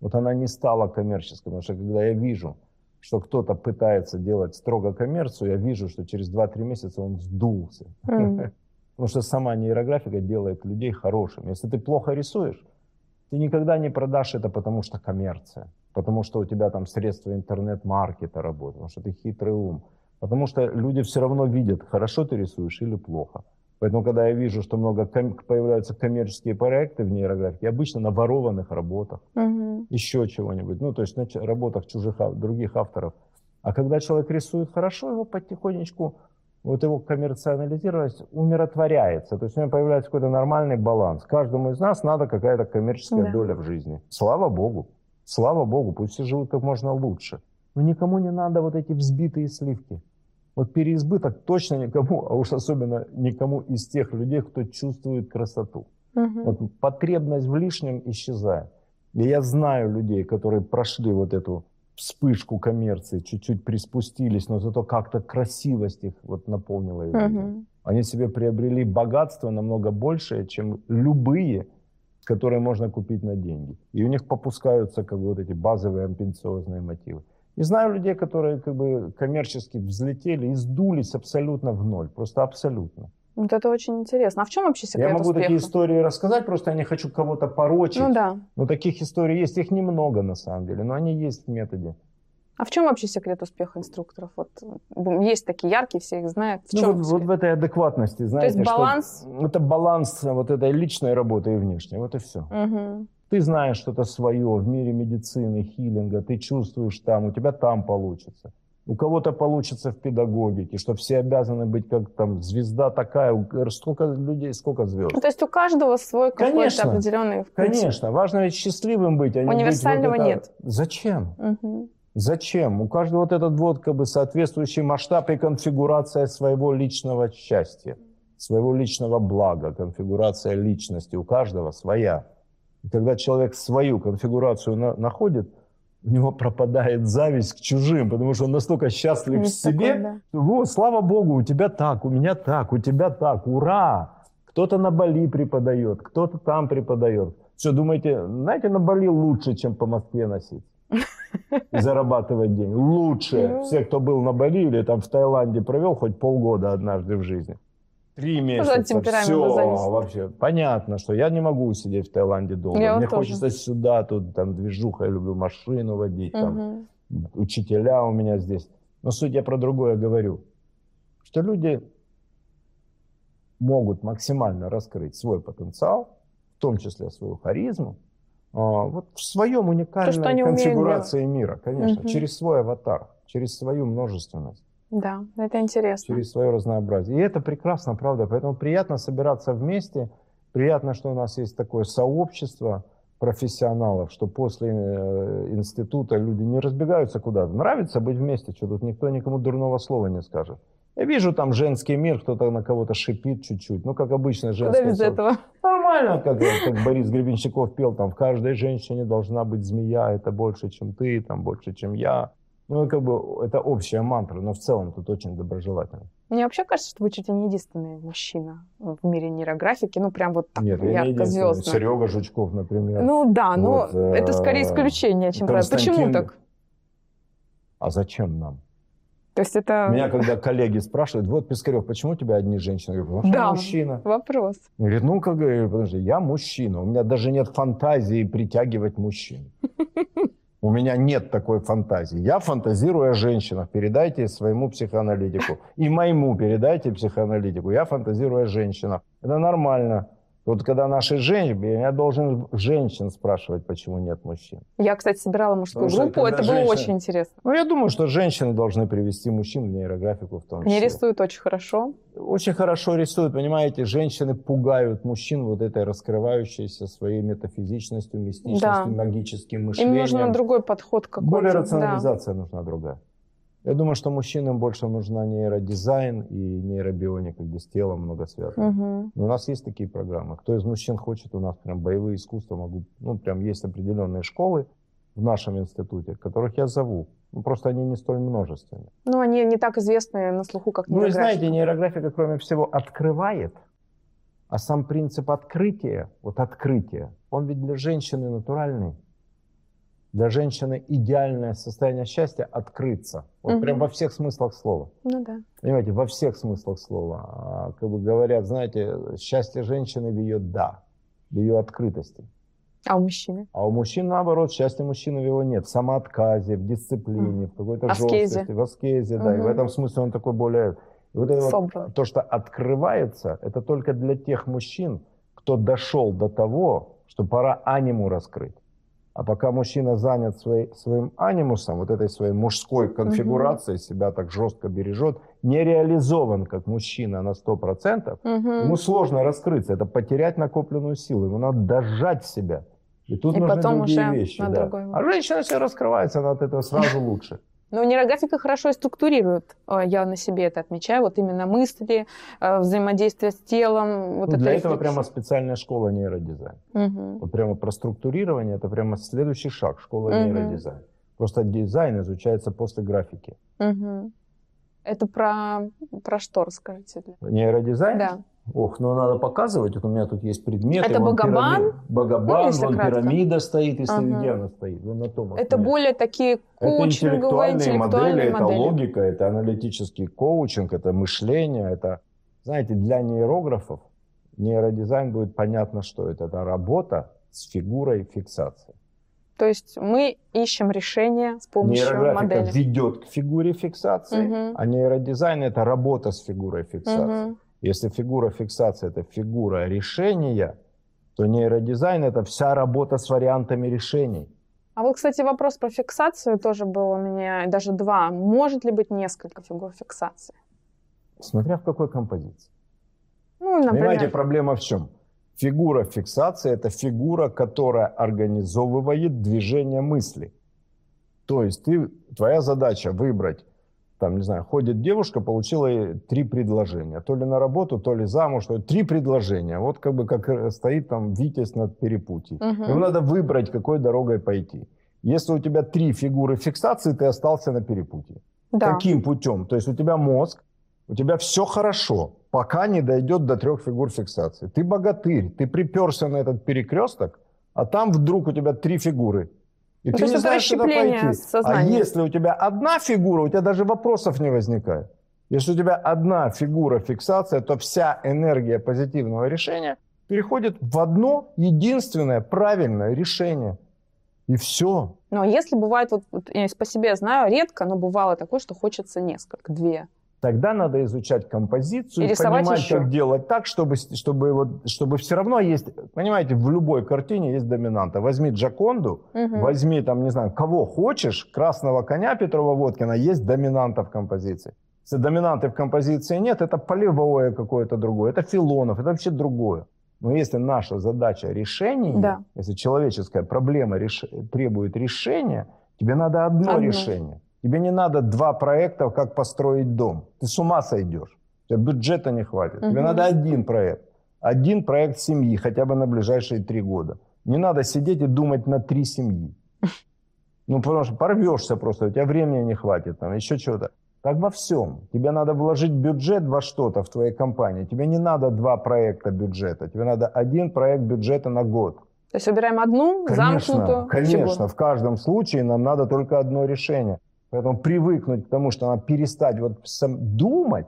Вот она не стала коммерческой, потому что когда я вижу, что кто-то пытается делать строго коммерцию, я вижу, что через 2-3 месяца он сдулся. Мгм. Потому что сама нейрографика делает людей хорошими. Если ты плохо рисуешь, ты никогда не продашь это, потому что коммерция. Потому что у тебя там средства интернет-маркета работают, потому что ты хитрый ум. Потому что люди все равно видят, хорошо ты рисуешь или плохо. Поэтому, когда я вижу, что много ком- появляются коммерческие проекты в нейрографике, обычно на ворованных работах, Мгм. еще чего-нибудь, ну, то есть на работах чужих, других авторов. А когда человек рисует хорошо, его потихонечку, вот его коммерциализированность умиротворяется. То есть у него появляется какой-то нормальный баланс. Каждому из нас надо какая-то коммерческая Да. доля в жизни. Слава Богу. Слава Богу, пусть все живут как можно лучше. Но никому не надо вот эти взбитые сливки. Вот переизбыток точно никому, а уж особенно никому из тех людей, кто чувствует красоту. Мгм. Вот потребность в лишнем исчезает. И я знаю людей, которые прошли вот эту вспышку коммерции, чуть-чуть приспустились, но зато как-то красивость их вот наполнила. Мгм. Они себе приобрели богатство намного большее, чем любые, которые можно купить на деньги. И у них попускаются как бы вот эти базовые амбициозные мотивы. И знаю людей, которые как бы коммерчески взлетели и сдулись абсолютно в ноль. Просто абсолютно. Вот это очень интересно. А в чем вообще секрет Я могу успеха? такие истории рассказать, просто я не хочу кого-то порочить. Ну да. Но таких историй есть, их немного на самом деле, но они есть в методе. А в чем вообще секрет успеха инструкторов? Вот есть такие яркие, все их знают. В Ну, чем вот, вот в этой адекватности, знаете, есть что баланс? это баланс вот этой личной работы и внешней, вот и все. Мгм. Ты знаешь что-то свое в мире медицины, хилинга, ты чувствуешь там, у тебя там получится. У кого-то получится в педагогике, что все обязаны быть как там звезда такая. Сколько людей, сколько звезд? Ну, то есть у каждого свой какой-то Конечно. определенный путь. Конечно, важно ведь счастливым быть, а не быть Универсального вот это- нет. Зачем? Мгм. Зачем? У каждого вот этот вот как бы соответствующий масштаб и конфигурация своего личного счастья, своего личного блага, конфигурация личности у каждого своя. И когда человек свою конфигурацию на- находит, у него пропадает зависть к чужим, потому что он настолько счастлив в Есть себе, такое, да. «Во, слава Богу, у тебя так, у меня так, у тебя так, ура! Кто-то на Бали преподает, кто-то там преподает. Все, думаете, знаете, на Бали лучше, чем по Москве носить. и зарабатывать деньги. Лучше. Ну. Все, кто был на Бали или там в Таиланде провел хоть полгода однажды в жизни. Три месяца. Все, вообще. Понятно, что я не могу сидеть в Таиланде долго. Я вот Мне тоже. хочется сюда, тут там движуха, я люблю машину водить, там, Мгм. учителя у меня здесь. Но суть я про другое говорю. Что люди могут максимально раскрыть свой потенциал, в том числе свою харизму, а, вот в своем уникальной умеют конфигурации мира, конечно, Мгм. через свой аватар, через свою множественность, Да, это интересно. через свое разнообразие. И это прекрасно, правда. Поэтому приятно собираться вместе, приятно, что у нас есть такое сообщество профессионалов, что после э, института люди не разбегаются куда-то. Нравится быть вместе, что тут никто никому дурного слова не скажет. Я вижу там женский мир, кто-то на кого-то шипит чуть-чуть. Ну, как обычно, Куда женское без сообщество. этого? Нормально, как, как Борис Гребенщиков пел, там, в каждой женщине должна быть змея, это больше, чем ты, там, больше, чем я. Ну, как бы, это общая мантра, но в целом тут очень доброжелательно. Мне вообще кажется, что вы чуть ли не единственный мужчина в мире нейрографики, ну прям вот так Нет, я не звездно. Серега Жучков, например. Ну да, но Вот, э, это скорее исключение, чем правило. Почему так? А зачем нам? То есть это Меня когда коллеги спрашивают, вот, Пискарев, почему у тебя одни женщины? Я говорю, потому что я Да. мужчина. вопрос. Говорит, ну, как говорю, подожди, я мужчина, у меня даже нет фантазии притягивать мужчин. У меня нет такой фантазии. Я фантазирую о женщинах. Передайте своему психоаналитику. И моему передайте психоаналитику. Я фантазирую о женщинах. Это нормально. Вот когда наши женщины, я должен женщин спрашивать, почему нет мужчин. Я, кстати, собирала мужскую Потому группу, это было женщина- очень интересно. Ну, я думаю, что женщины должны привести мужчин в нейрографику в том числе. Они рисуют очень хорошо. Очень хорошо рисуют, понимаете, женщины пугают мужчин вот этой раскрывающейся своей метафизичностью, мистичностью, Да. магическим мышлением. Им нужен другой подход какой-то. Более да. рационализация нужна другая. Я думаю, что мужчинам больше нужна нейродизайн и нейробионика, где с телом много связано. Мгм. Но у нас есть такие программы. Кто из мужчин хочет, у нас прям боевые искусства могу, ну прям есть определенные школы в нашем институте, которых я зову. Ну, просто они не столь множественны. Ну, они не так известны на слуху, как Ну и нейрографика. знаете, нейрографика, кроме всего, открывает, а сам принцип открытия, вот открытие, он ведь для женщины натуральный. Для женщины идеальное состояние счастья – открыться. Вот Мгм. прям во всех смыслах слова. Ну да. Понимаете, во всех смыслах слова. А, Как бы говорят, знаете, счастье женщины в ее «да», в ее открытости. А у мужчины? А у мужчин, наоборот, счастья мужчины в его нет. В самоотказе, в дисциплине, в какой-то Аскезе. жесткости, в аскезе, да. И в этом смысле он такой более... и вот это вот то, что открывается, это только для тех мужчин, кто дошел до того, что пора аниму раскрыть. А пока мужчина занят своей, своим анимусом, вот этой своей мужской конфигурацией, себя так жестко бережет, не реализован как мужчина на 100%, Мгм. Ему сложно раскрыться, это потерять накопленную силу. Ему надо дожать себя. И тут И нужны потом другие уже вещи. на да. другой А женщина все раскрывается, она от этого сразу лучше. Но нейрографика хорошо структурирует. Э, Я на себе это отмечаю. Вот именно мысли, э, взаимодействие с телом. Вот Ну, это для этого рефлекс. прямо специальная школа нейродизайн. Мгм. Вот прямо про структурирование, это прямо следующий шаг, школа Мгм. нейродизайн. Просто дизайн изучается после графики. Мгм. Это про, про что, расскажите? Нейродизайн? Да. Ох, ну надо показывать. Вот у меня тут есть предметы. Это вон Багабан? пирамида. Багабан, Ну, вон кратко. пирамида стоит, если Ага. где она стоит. Вон на том Это более такие Это коучинговые, интеллектуальные интеллектуальные модели, это логика, это аналитический коучинг, это мышление, это, знаете, для нейрографов нейродизайн будет понятно, что это. Это работа с фигурой фиксации. То есть мы ищем решение с помощью Нейрографика модели. ведет к фигуре фиксации, Мгм. а нейродизайн это работа с фигурой фиксации. Мгм. Если фигура фиксации это фигура решения, то нейродизайн это вся работа с вариантами решений. А вот, кстати, вопрос про фиксацию тоже был у меня, даже два. Может ли быть несколько фигур фиксации? Смотря в какой композиции. Ну, например, Понимаете, проблема в чем? Фигура фиксации – это фигура, которая организовывает движение мысли. То есть ты, твоя задача выбрать, там, не знаю, ходит девушка, получила три предложения. То ли на работу, то ли замуж. То ли три предложения. Вот как бы как э, стоит там Витязь над перепутьем. Мгм. Ему надо выбрать, какой дорогой пойти. Если у тебя три фигуры фиксации, ты остался на перепутье. да. Каким путем? То есть у тебя мозг, у тебя все хорошо, пока не дойдет до трех фигур фиксации. Ты богатырь, ты приперся на этот перекресток, а там вдруг у тебя три фигуры. И Ну, ты не знаешь, куда пойти. А сознания. если у тебя одна фигура, у тебя даже вопросов не возникает. Если у тебя одна фигура фиксация, то вся энергия позитивного решения переходит в одно единственное правильное решение. И все. Но если бывает, вот, вот я по себе знаю, редко, но бывало такое, что хочется несколько, две. Тогда надо изучать композицию, И понимать, еще. как делать так, чтобы, чтобы, вот, чтобы все равно есть... Понимаете, в любой картине есть доминанта. Возьми Джаконду, Мгм. Возьми там, не знаю, кого хочешь, красного коня Петрова Водкина, есть доминанта в композиции. Если доминанты в композиции нет, это полевое какое-то другое, это Филонов, это вообще другое. Но если наша задача решения, Да. если человеческая проблема реш- требует решения, тебе надо одно, Одно. решение. Тебе не надо два проекта, как построить дом. Ты с ума сойдешь. У тебя бюджета не хватит. Тебе Мгм. надо один проект. Один проект семьи, хотя бы на ближайшие три года. Не надо сидеть и думать на три семьи. Ну, потому что порвешься просто, у тебя времени не хватит, там, еще чего-то. Так во всем. Тебе надо вложить бюджет во что-то в твоей компании. Тебе не надо два проекта бюджета. Тебе надо один проект бюджета на год. То есть выбираем одну замкнутую конечно. фигуру. В каждом случае нам надо только одно решение. Поэтому привыкнуть к тому, что надо перестать вот сам думать.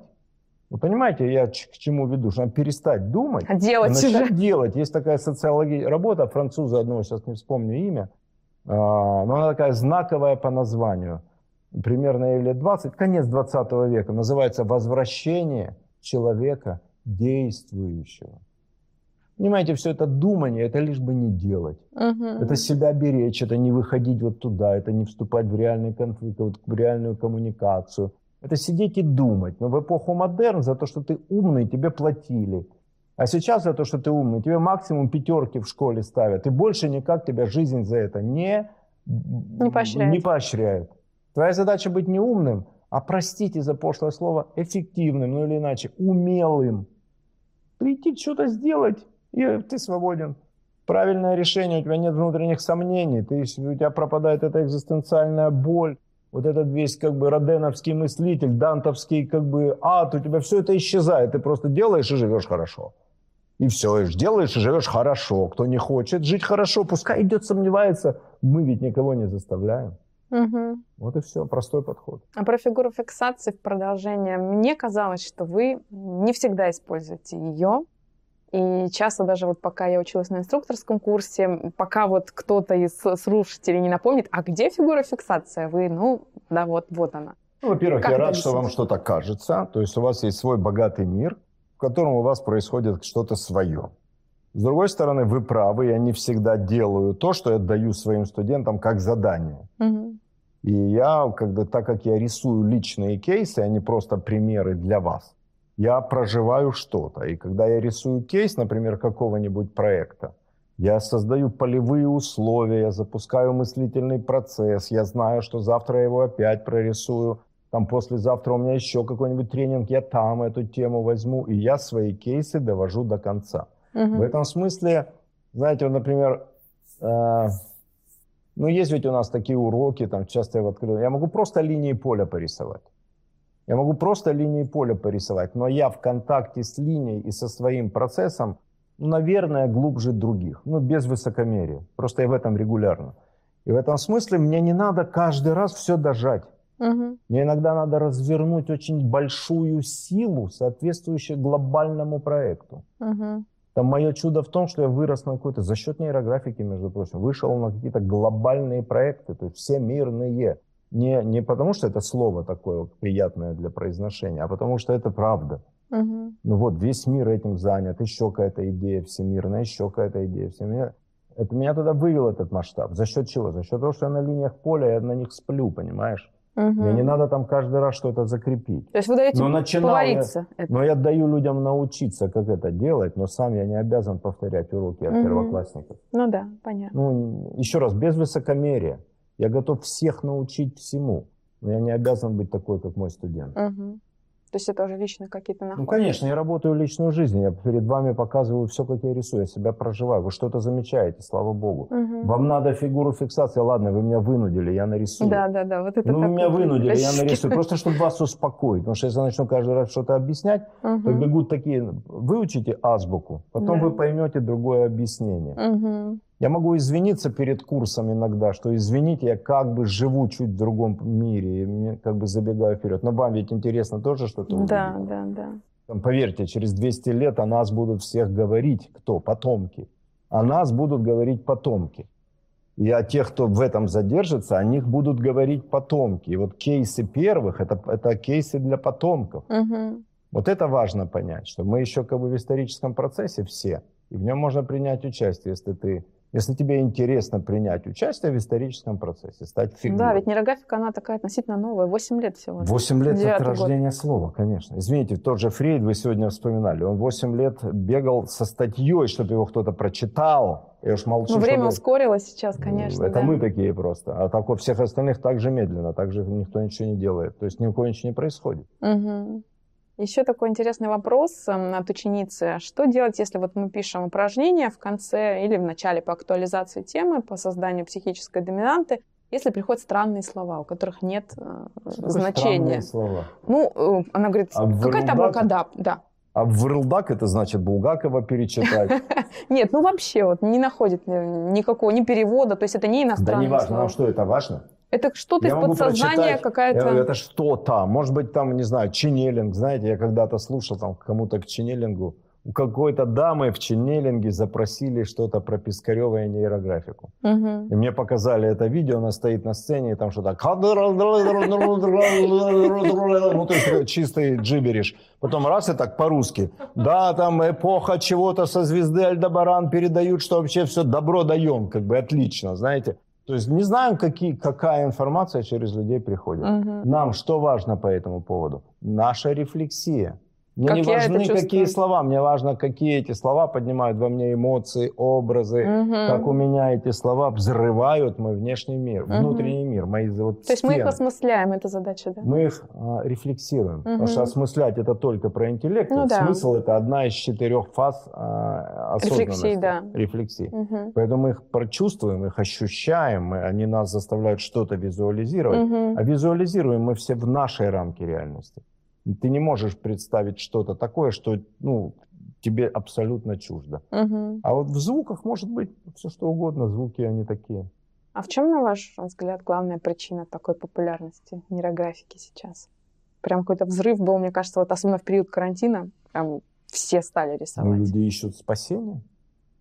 Вы понимаете, я к чему веду? Что надо перестать думать, А делать а начать уже. делать. Есть такая социология, работа француза одного, сейчас не вспомню имя, а, но она такая знаковая по названию. Примерно ей лет 20, конец 20 века. Называется «Возвращение человека действующего». Понимаете, все это думание, это лишь бы не делать. Мгм. Это себя беречь, это не выходить вот туда, это не вступать в реальный конфликт, вот в реальную коммуникацию. Это сидеть и думать. Но в эпоху модерн за то, что ты умный, тебе платили. А сейчас за то, что ты умный, тебе максимум пятерки в школе ставят. И больше никак тебя жизнь за это не, Не поощряет. не поощряет. Твоя задача быть не умным, а, простите за пошлое слово, эффективным, ну или иначе, умелым. Прийти что-то сделать, и ты свободен. Правильное решение, у тебя нет внутренних сомнений, ты, у тебя пропадает эта экзистенциальная боль, вот этот весь как бы роденовский мыслитель, дантовский как бы ад, у тебя все это исчезает, ты просто делаешь и живешь хорошо. И все, и делаешь и живешь хорошо. Кто не хочет жить хорошо, пускай идет, сомневается. Мы ведь никого не заставляем. Мгм. Вот и все, простой подход. А про фигуру фиксации в продолжение. Мне казалось, что вы не всегда используете ее. И часто даже вот пока я училась на инструкторском курсе, пока вот кто-то из слушателей не напомнит, а где фигура фиксация? Вы, ну, да, вот, вот она. Ну, во-первых, Как я рад, что вам что-то кажется. То есть у вас есть свой богатый мир, в котором у вас происходит что-то свое. С другой стороны, вы правы, я не всегда делаю то, что я даю своим студентам как задание. Мгм. И я, когда, так как я рисую личные кейсы, а не просто примеры для вас, я проживаю что-то. И когда я рисую кейс, например, какого-нибудь проекта, я создаю полевые условия, я запускаю мыслительный процесс, я знаю, что завтра я его опять прорисую, там послезавтра у меня еще какой-нибудь тренинг, я там эту тему возьму, и я свои кейсы довожу до конца. Мгм. В этом смысле, знаете, вот, например, э, ну, есть ведь у нас такие уроки, там, часто я в открытом, я могу просто линии поля порисовать. Я могу просто линии поля порисовать, но я в контакте с линией и со своим процессом, ну, наверное, глубже других, ну, без высокомерия. Просто я в этом регулярно. И в этом смысле мне не надо каждый раз все дожать. Мгм. Мне иногда надо развернуть очень большую силу, соответствующую глобальному проекту. Мгм. Там мое чудо в том, что я вырос на какой-то, за счет нейрографики, между прочим, вышел на какие-то глобальные проекты, то есть все мирные. Не, не потому, что это слово такое приятное для произношения, а потому что это правда. Мгм. Ну вот, весь мир этим занят, еще какая-то идея всемирная, еще какая-то идея всемирная. Это меня туда вывел этот масштаб. За счет чего? За счет того, что я на линиях поля, я на них сплю, понимаешь? Мгм. Мне не надо там каждый раз что-то закрепить. То есть вы даете Но начинал я- это. Но я даю людям научиться, как это делать, но сам я не обязан повторять уроки от Мгм. первоклассников. Ну да, понятно. Ну, еще раз, без высокомерия. Я готов всех научить всему, но я не обязан быть такой, как мой студент. Мгм. То есть это уже лично какие-то Ну, находки. конечно, я работаю личную жизнь, я перед вами показываю все, как я рисую, я себя проживаю. Вы что-то замечаете, слава богу. Мгм. Вам надо фигуру фиксации, ладно, вы меня вынудили, я нарисую. Да, да, да. Вот это Ну, вы меня вынудили, я нарисую, просто чтобы вас успокоить. Потому что если я начну каждый раз что-то объяснять, Мгм. то бегут такие, выучите азбуку, потом Да. вы поймете другое объяснение. Мгм. Я могу извиниться перед курсом иногда, что извините, я как бы живу чуть в другом мире, как бы забегаю вперед. Но вам ведь интересно тоже что-то увидеть. Да, да, да. Там, поверьте, через 200 лет о нас будут всех говорить, кто? Потомки. О нас будут говорить потомки. И о тех, кто в этом задержится, о них будут говорить потомки. И вот кейсы первых это, это кейсы для потомков. Угу. Вот это важно понять, что мы еще как бы в историческом процессе все, и в нем можно принять участие, если ты если тебе интересно принять участие в историческом процессе, стать фигурой. Да, ведь нейрографика, она такая относительно новая, 8 лет всего. 8 лет от рождения год. слова, конечно. Извините, тот же Фрейд, вы сегодня вспоминали, он 8 лет бегал со статьей, чтобы его кто-то прочитал. Я уж молчу. Ну, время чтобы... ускорилось сейчас, конечно. Это да. мы такие просто. А так у всех остальных так же медленно, так же никто ничего не делает. То есть ни у кого ничего не происходит. Угу. Еще такой интересный вопрос эм, от ученицы. Что делать, если вот мы пишем упражнение в конце или в начале по актуализации темы, по созданию психической доминанты, если приходят странные слова, у которых нет э, значения? слова? Ну, э, она говорит, а какая там абракадаб, да. А врлдак это значит Булгакова перечитать? Нет, ну вообще вот не находит э, никакого ни перевода, то есть это не иностранное Да не важно, а что это важно? Это что-то из подсознания какая-то... Это что-то. Может быть, там, не знаю, ченнелинг. Знаете, я когда-то слушал там кому-то к ченнелингу. У какой-то дамы в ченнелинге запросили что-то про Пискарева и нейрографику. Угу. И мне показали это видео, она стоит на сцене, и там что-то... Ну, то есть чистый джибериш. Потом раз и так по-русски. Да, там эпоха чего-то со звезды Альдебаран передают, что вообще все добро даем. Как бы отлично, знаете. То есть не знаем, какие, какая информация через людей приходит. Угу. Нам что важно по этому поводу? Наша рефлексия. Мне как не важны какие слова, мне важно, какие эти слова поднимают во мне эмоции, образы, угу. как у меня эти слова взрывают мой внешний мир, угу. внутренний мир, мои вот То есть мы их осмысляем, это задача, да? Мы их а, рефлексируем, угу. потому что осмыслять это только про интеллект, ну, да. смысл это одна из четырех фаз а, осознанности. Рефлексии, да. Рефлексии. Угу. Поэтому мы их прочувствуем, их ощущаем, мы, они нас заставляют что-то визуализировать, угу. а визуализируем мы все в нашей рамке реальности. Ты не можешь представить что-то такое, что ну, тебе абсолютно чуждо. Угу. А вот в звуках может быть все что угодно, звуки они такие. А в чем, на ваш взгляд, главная причина такой популярности нейрографики сейчас? Прям какой-то взрыв был, мне кажется, вот особенно в период карантина, прям все стали рисовать. Ну, люди ищут спасения.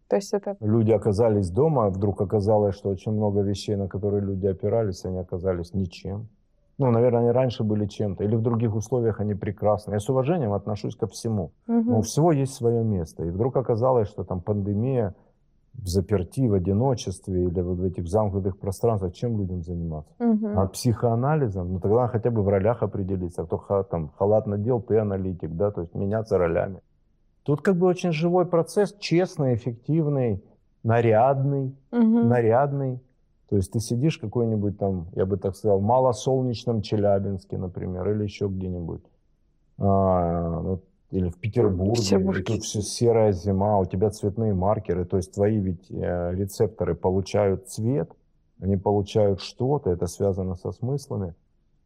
То есть это... Люди оказались дома, вдруг оказалось, что очень много вещей, на которые люди опирались, они оказались ничем. Ну, наверное, они раньше были чем-то, или в других условиях они прекрасны. Я с уважением отношусь ко всему. Угу. Но у всего есть свое место. И вдруг оказалось, что там пандемия в заперти, в одиночестве или вот в этих замкнутых пространствах, чем людям заниматься? Угу. А психоанализом? Ну, тогда хотя бы в ролях определиться. Кто там халат надел, ты аналитик, да, то есть меняться ролями. Тут как бы очень живой процесс, честный, эффективный, нарядный, угу. нарядный. То есть ты сидишь какой-нибудь там, я бы так сказал, малосолнечном Челябинске, например, или еще где-нибудь. А, ну, или в Петербурге, Петербурге. и тут все серая зима, у тебя цветные маркеры, то есть твои ведь э, рецепторы получают цвет, они получают что-то, это связано со смыслами.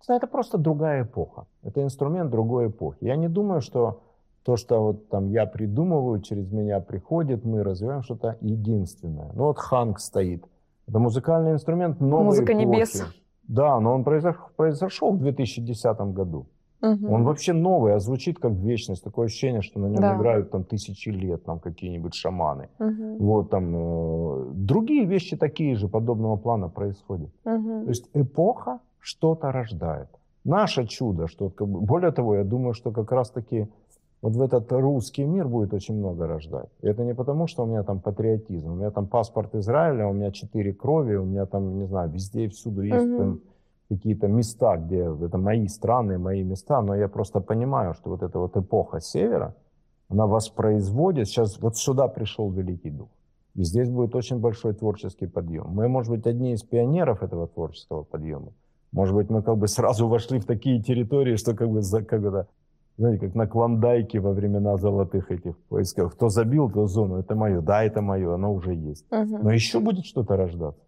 Это просто другая эпоха, это инструмент другой эпохи. Я не думаю, что то, что вот там я придумываю, через меня приходит, мы развиваем что-то единственное. Ну вот Ханк стоит – это музыкальный инструмент новой Музыка эпохи. небес. Да, но он произошел, произошел в 2010 году. Угу. Он вообще новый, а звучит как вечность. Такое ощущение, что на нем Да. играют там тысячи лет, там какие-нибудь шаманы. Мгм. Вот там э, другие вещи такие же подобного плана происходят. Мгм. То есть эпоха что-то рождает. Наше чудо, что как бы, более того, я думаю, что как раз таки вот в этот русский мир будет очень много рождать. И это не потому, что у меня там патриотизм. У меня там паспорт Израиля, у меня четыре крови, у меня там, не знаю, везде и всюду есть Мгм. там какие-то места, где это мои страны, мои места, но я просто понимаю, что вот эта вот эпоха Севера, она воспроизводит, сейчас вот сюда пришел Великий Дух. И здесь будет очень большой творческий подъем. Мы, может быть, одни из пионеров этого творческого подъема. Может быть, мы как бы сразу вошли в такие территории, что как бы, за- как это, знаете, как на Клондайке во времена золотых этих поисков. Кто забил, то зону, это мое. Да, это мое, оно уже есть. Мгм. Но еще будет что-то рождаться.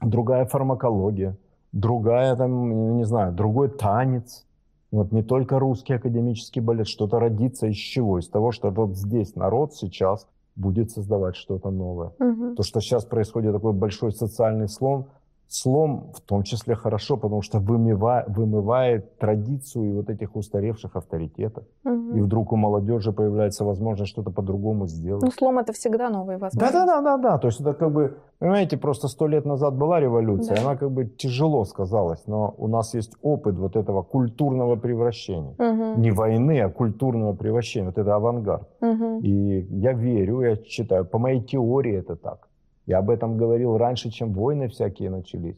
Другая фармакология, другая там, не знаю, другой танец. Вот не только русский академический балет, что-то родится из чего? Из того, что вот здесь народ сейчас будет создавать что-то новое. Мгм. То, что сейчас происходит такой большой социальный слом, слом в том числе хорошо, потому что вымыва- вымывает традицию вот этих устаревших авторитетов. Мгм. И вдруг у молодежи появляется возможность что-то по-другому сделать. Ну, слом это всегда новые возможности. да, да, да, да. То есть это как бы, понимаете, просто сто лет назад была революция, Да. она как бы тяжело сказалась, но у нас есть опыт вот этого культурного превращения. Мгм. Не войны, а культурного превращения. Вот это авангард. Мгм. И я верю, я читаю. По моей теории это так. Я об этом говорил раньше, чем войны всякие начались,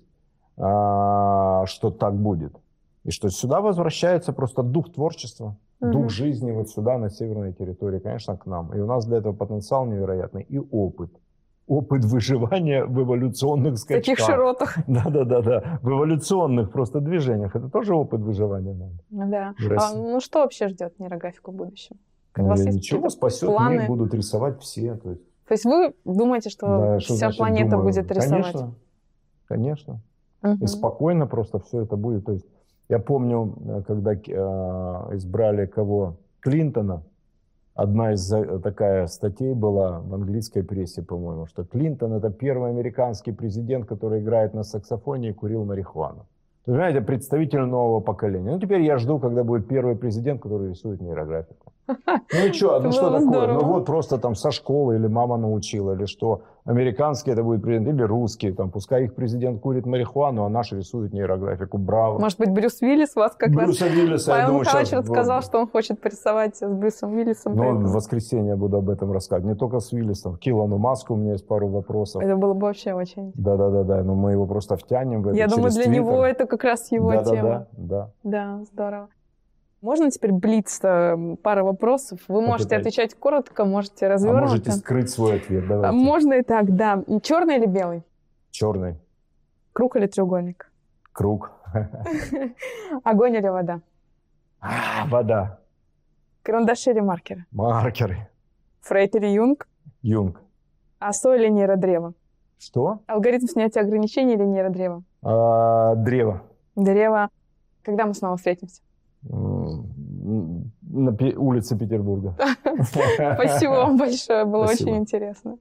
а, что так будет. И что сюда возвращается просто дух творчества, Мгм. дух жизни вот сюда, на северной территории, конечно, к нам. И у нас для этого потенциал невероятный и опыт. Опыт выживания в эволюционных В таких скачках. широтах. Да-да-да-да. В эволюционных просто движениях. Это тоже опыт выживания надо. Да. в А, ну, что вообще ждет нейрографику в будущем? У Ну, вас ничего, спасет планы? мир, будут рисовать все. То есть То есть вы думаете, что Да, вся значит планета думаю? будет рисовать? Конечно, конечно. Мгм. И спокойно просто все это будет. То есть я помню, э, когда э, избрали кого? Клинтона. Одна из за- такая статей была в английской прессе, по-моему, что Клинтон это первый американский президент, который играет на саксофоне и курил марихуану. Знаете, представитель нового поколения. Ну, теперь я жду, когда будет первый президент, который рисует нейрографику. Ну и что, ну что такое? Ну вот просто там со школы или мама научила, или что. Американский это будет президент, или русский. Там, пускай их президент курит марихуану, а наш рисует нейрографику. Браво. Может быть, Брюс Уиллис вас как раз... Брюса Виллиса, я Павел думаю, Михайлович сейчас... рассказал, что он хочет порисовать с Брюсом Уиллисом. Ну, в воскресенье я буду об этом рассказывать. Не только с Виллисом. К Илону Маску у меня есть пару вопросов. Это было бы вообще очень. Да-да-да, но мы его просто втянем в это Я думаю, для него Twitter. это как раз его да, тема. Да, да, Да, здорово. Можно теперь блиц э, пара вопросов? Вы можете Попытайтесь. отвечать коротко, можете. А развернуто. можете скрыть свой ответ, А давайте. Можно и так, да. Черный или белый? Черный. Круг или треугольник? Круг. Огонь или вода? А, Вода. Карандаши или маркеры? Маркеры. Фрейд или Юнг? Юнг. АСО или нейродрево? Что? Алгоритм снятия ограничений или нейродрево? А, древо. Древо. Когда мы снова встретимся? На улице Петербурга. Спасибо вам большое, было Спасибо. очень интересно.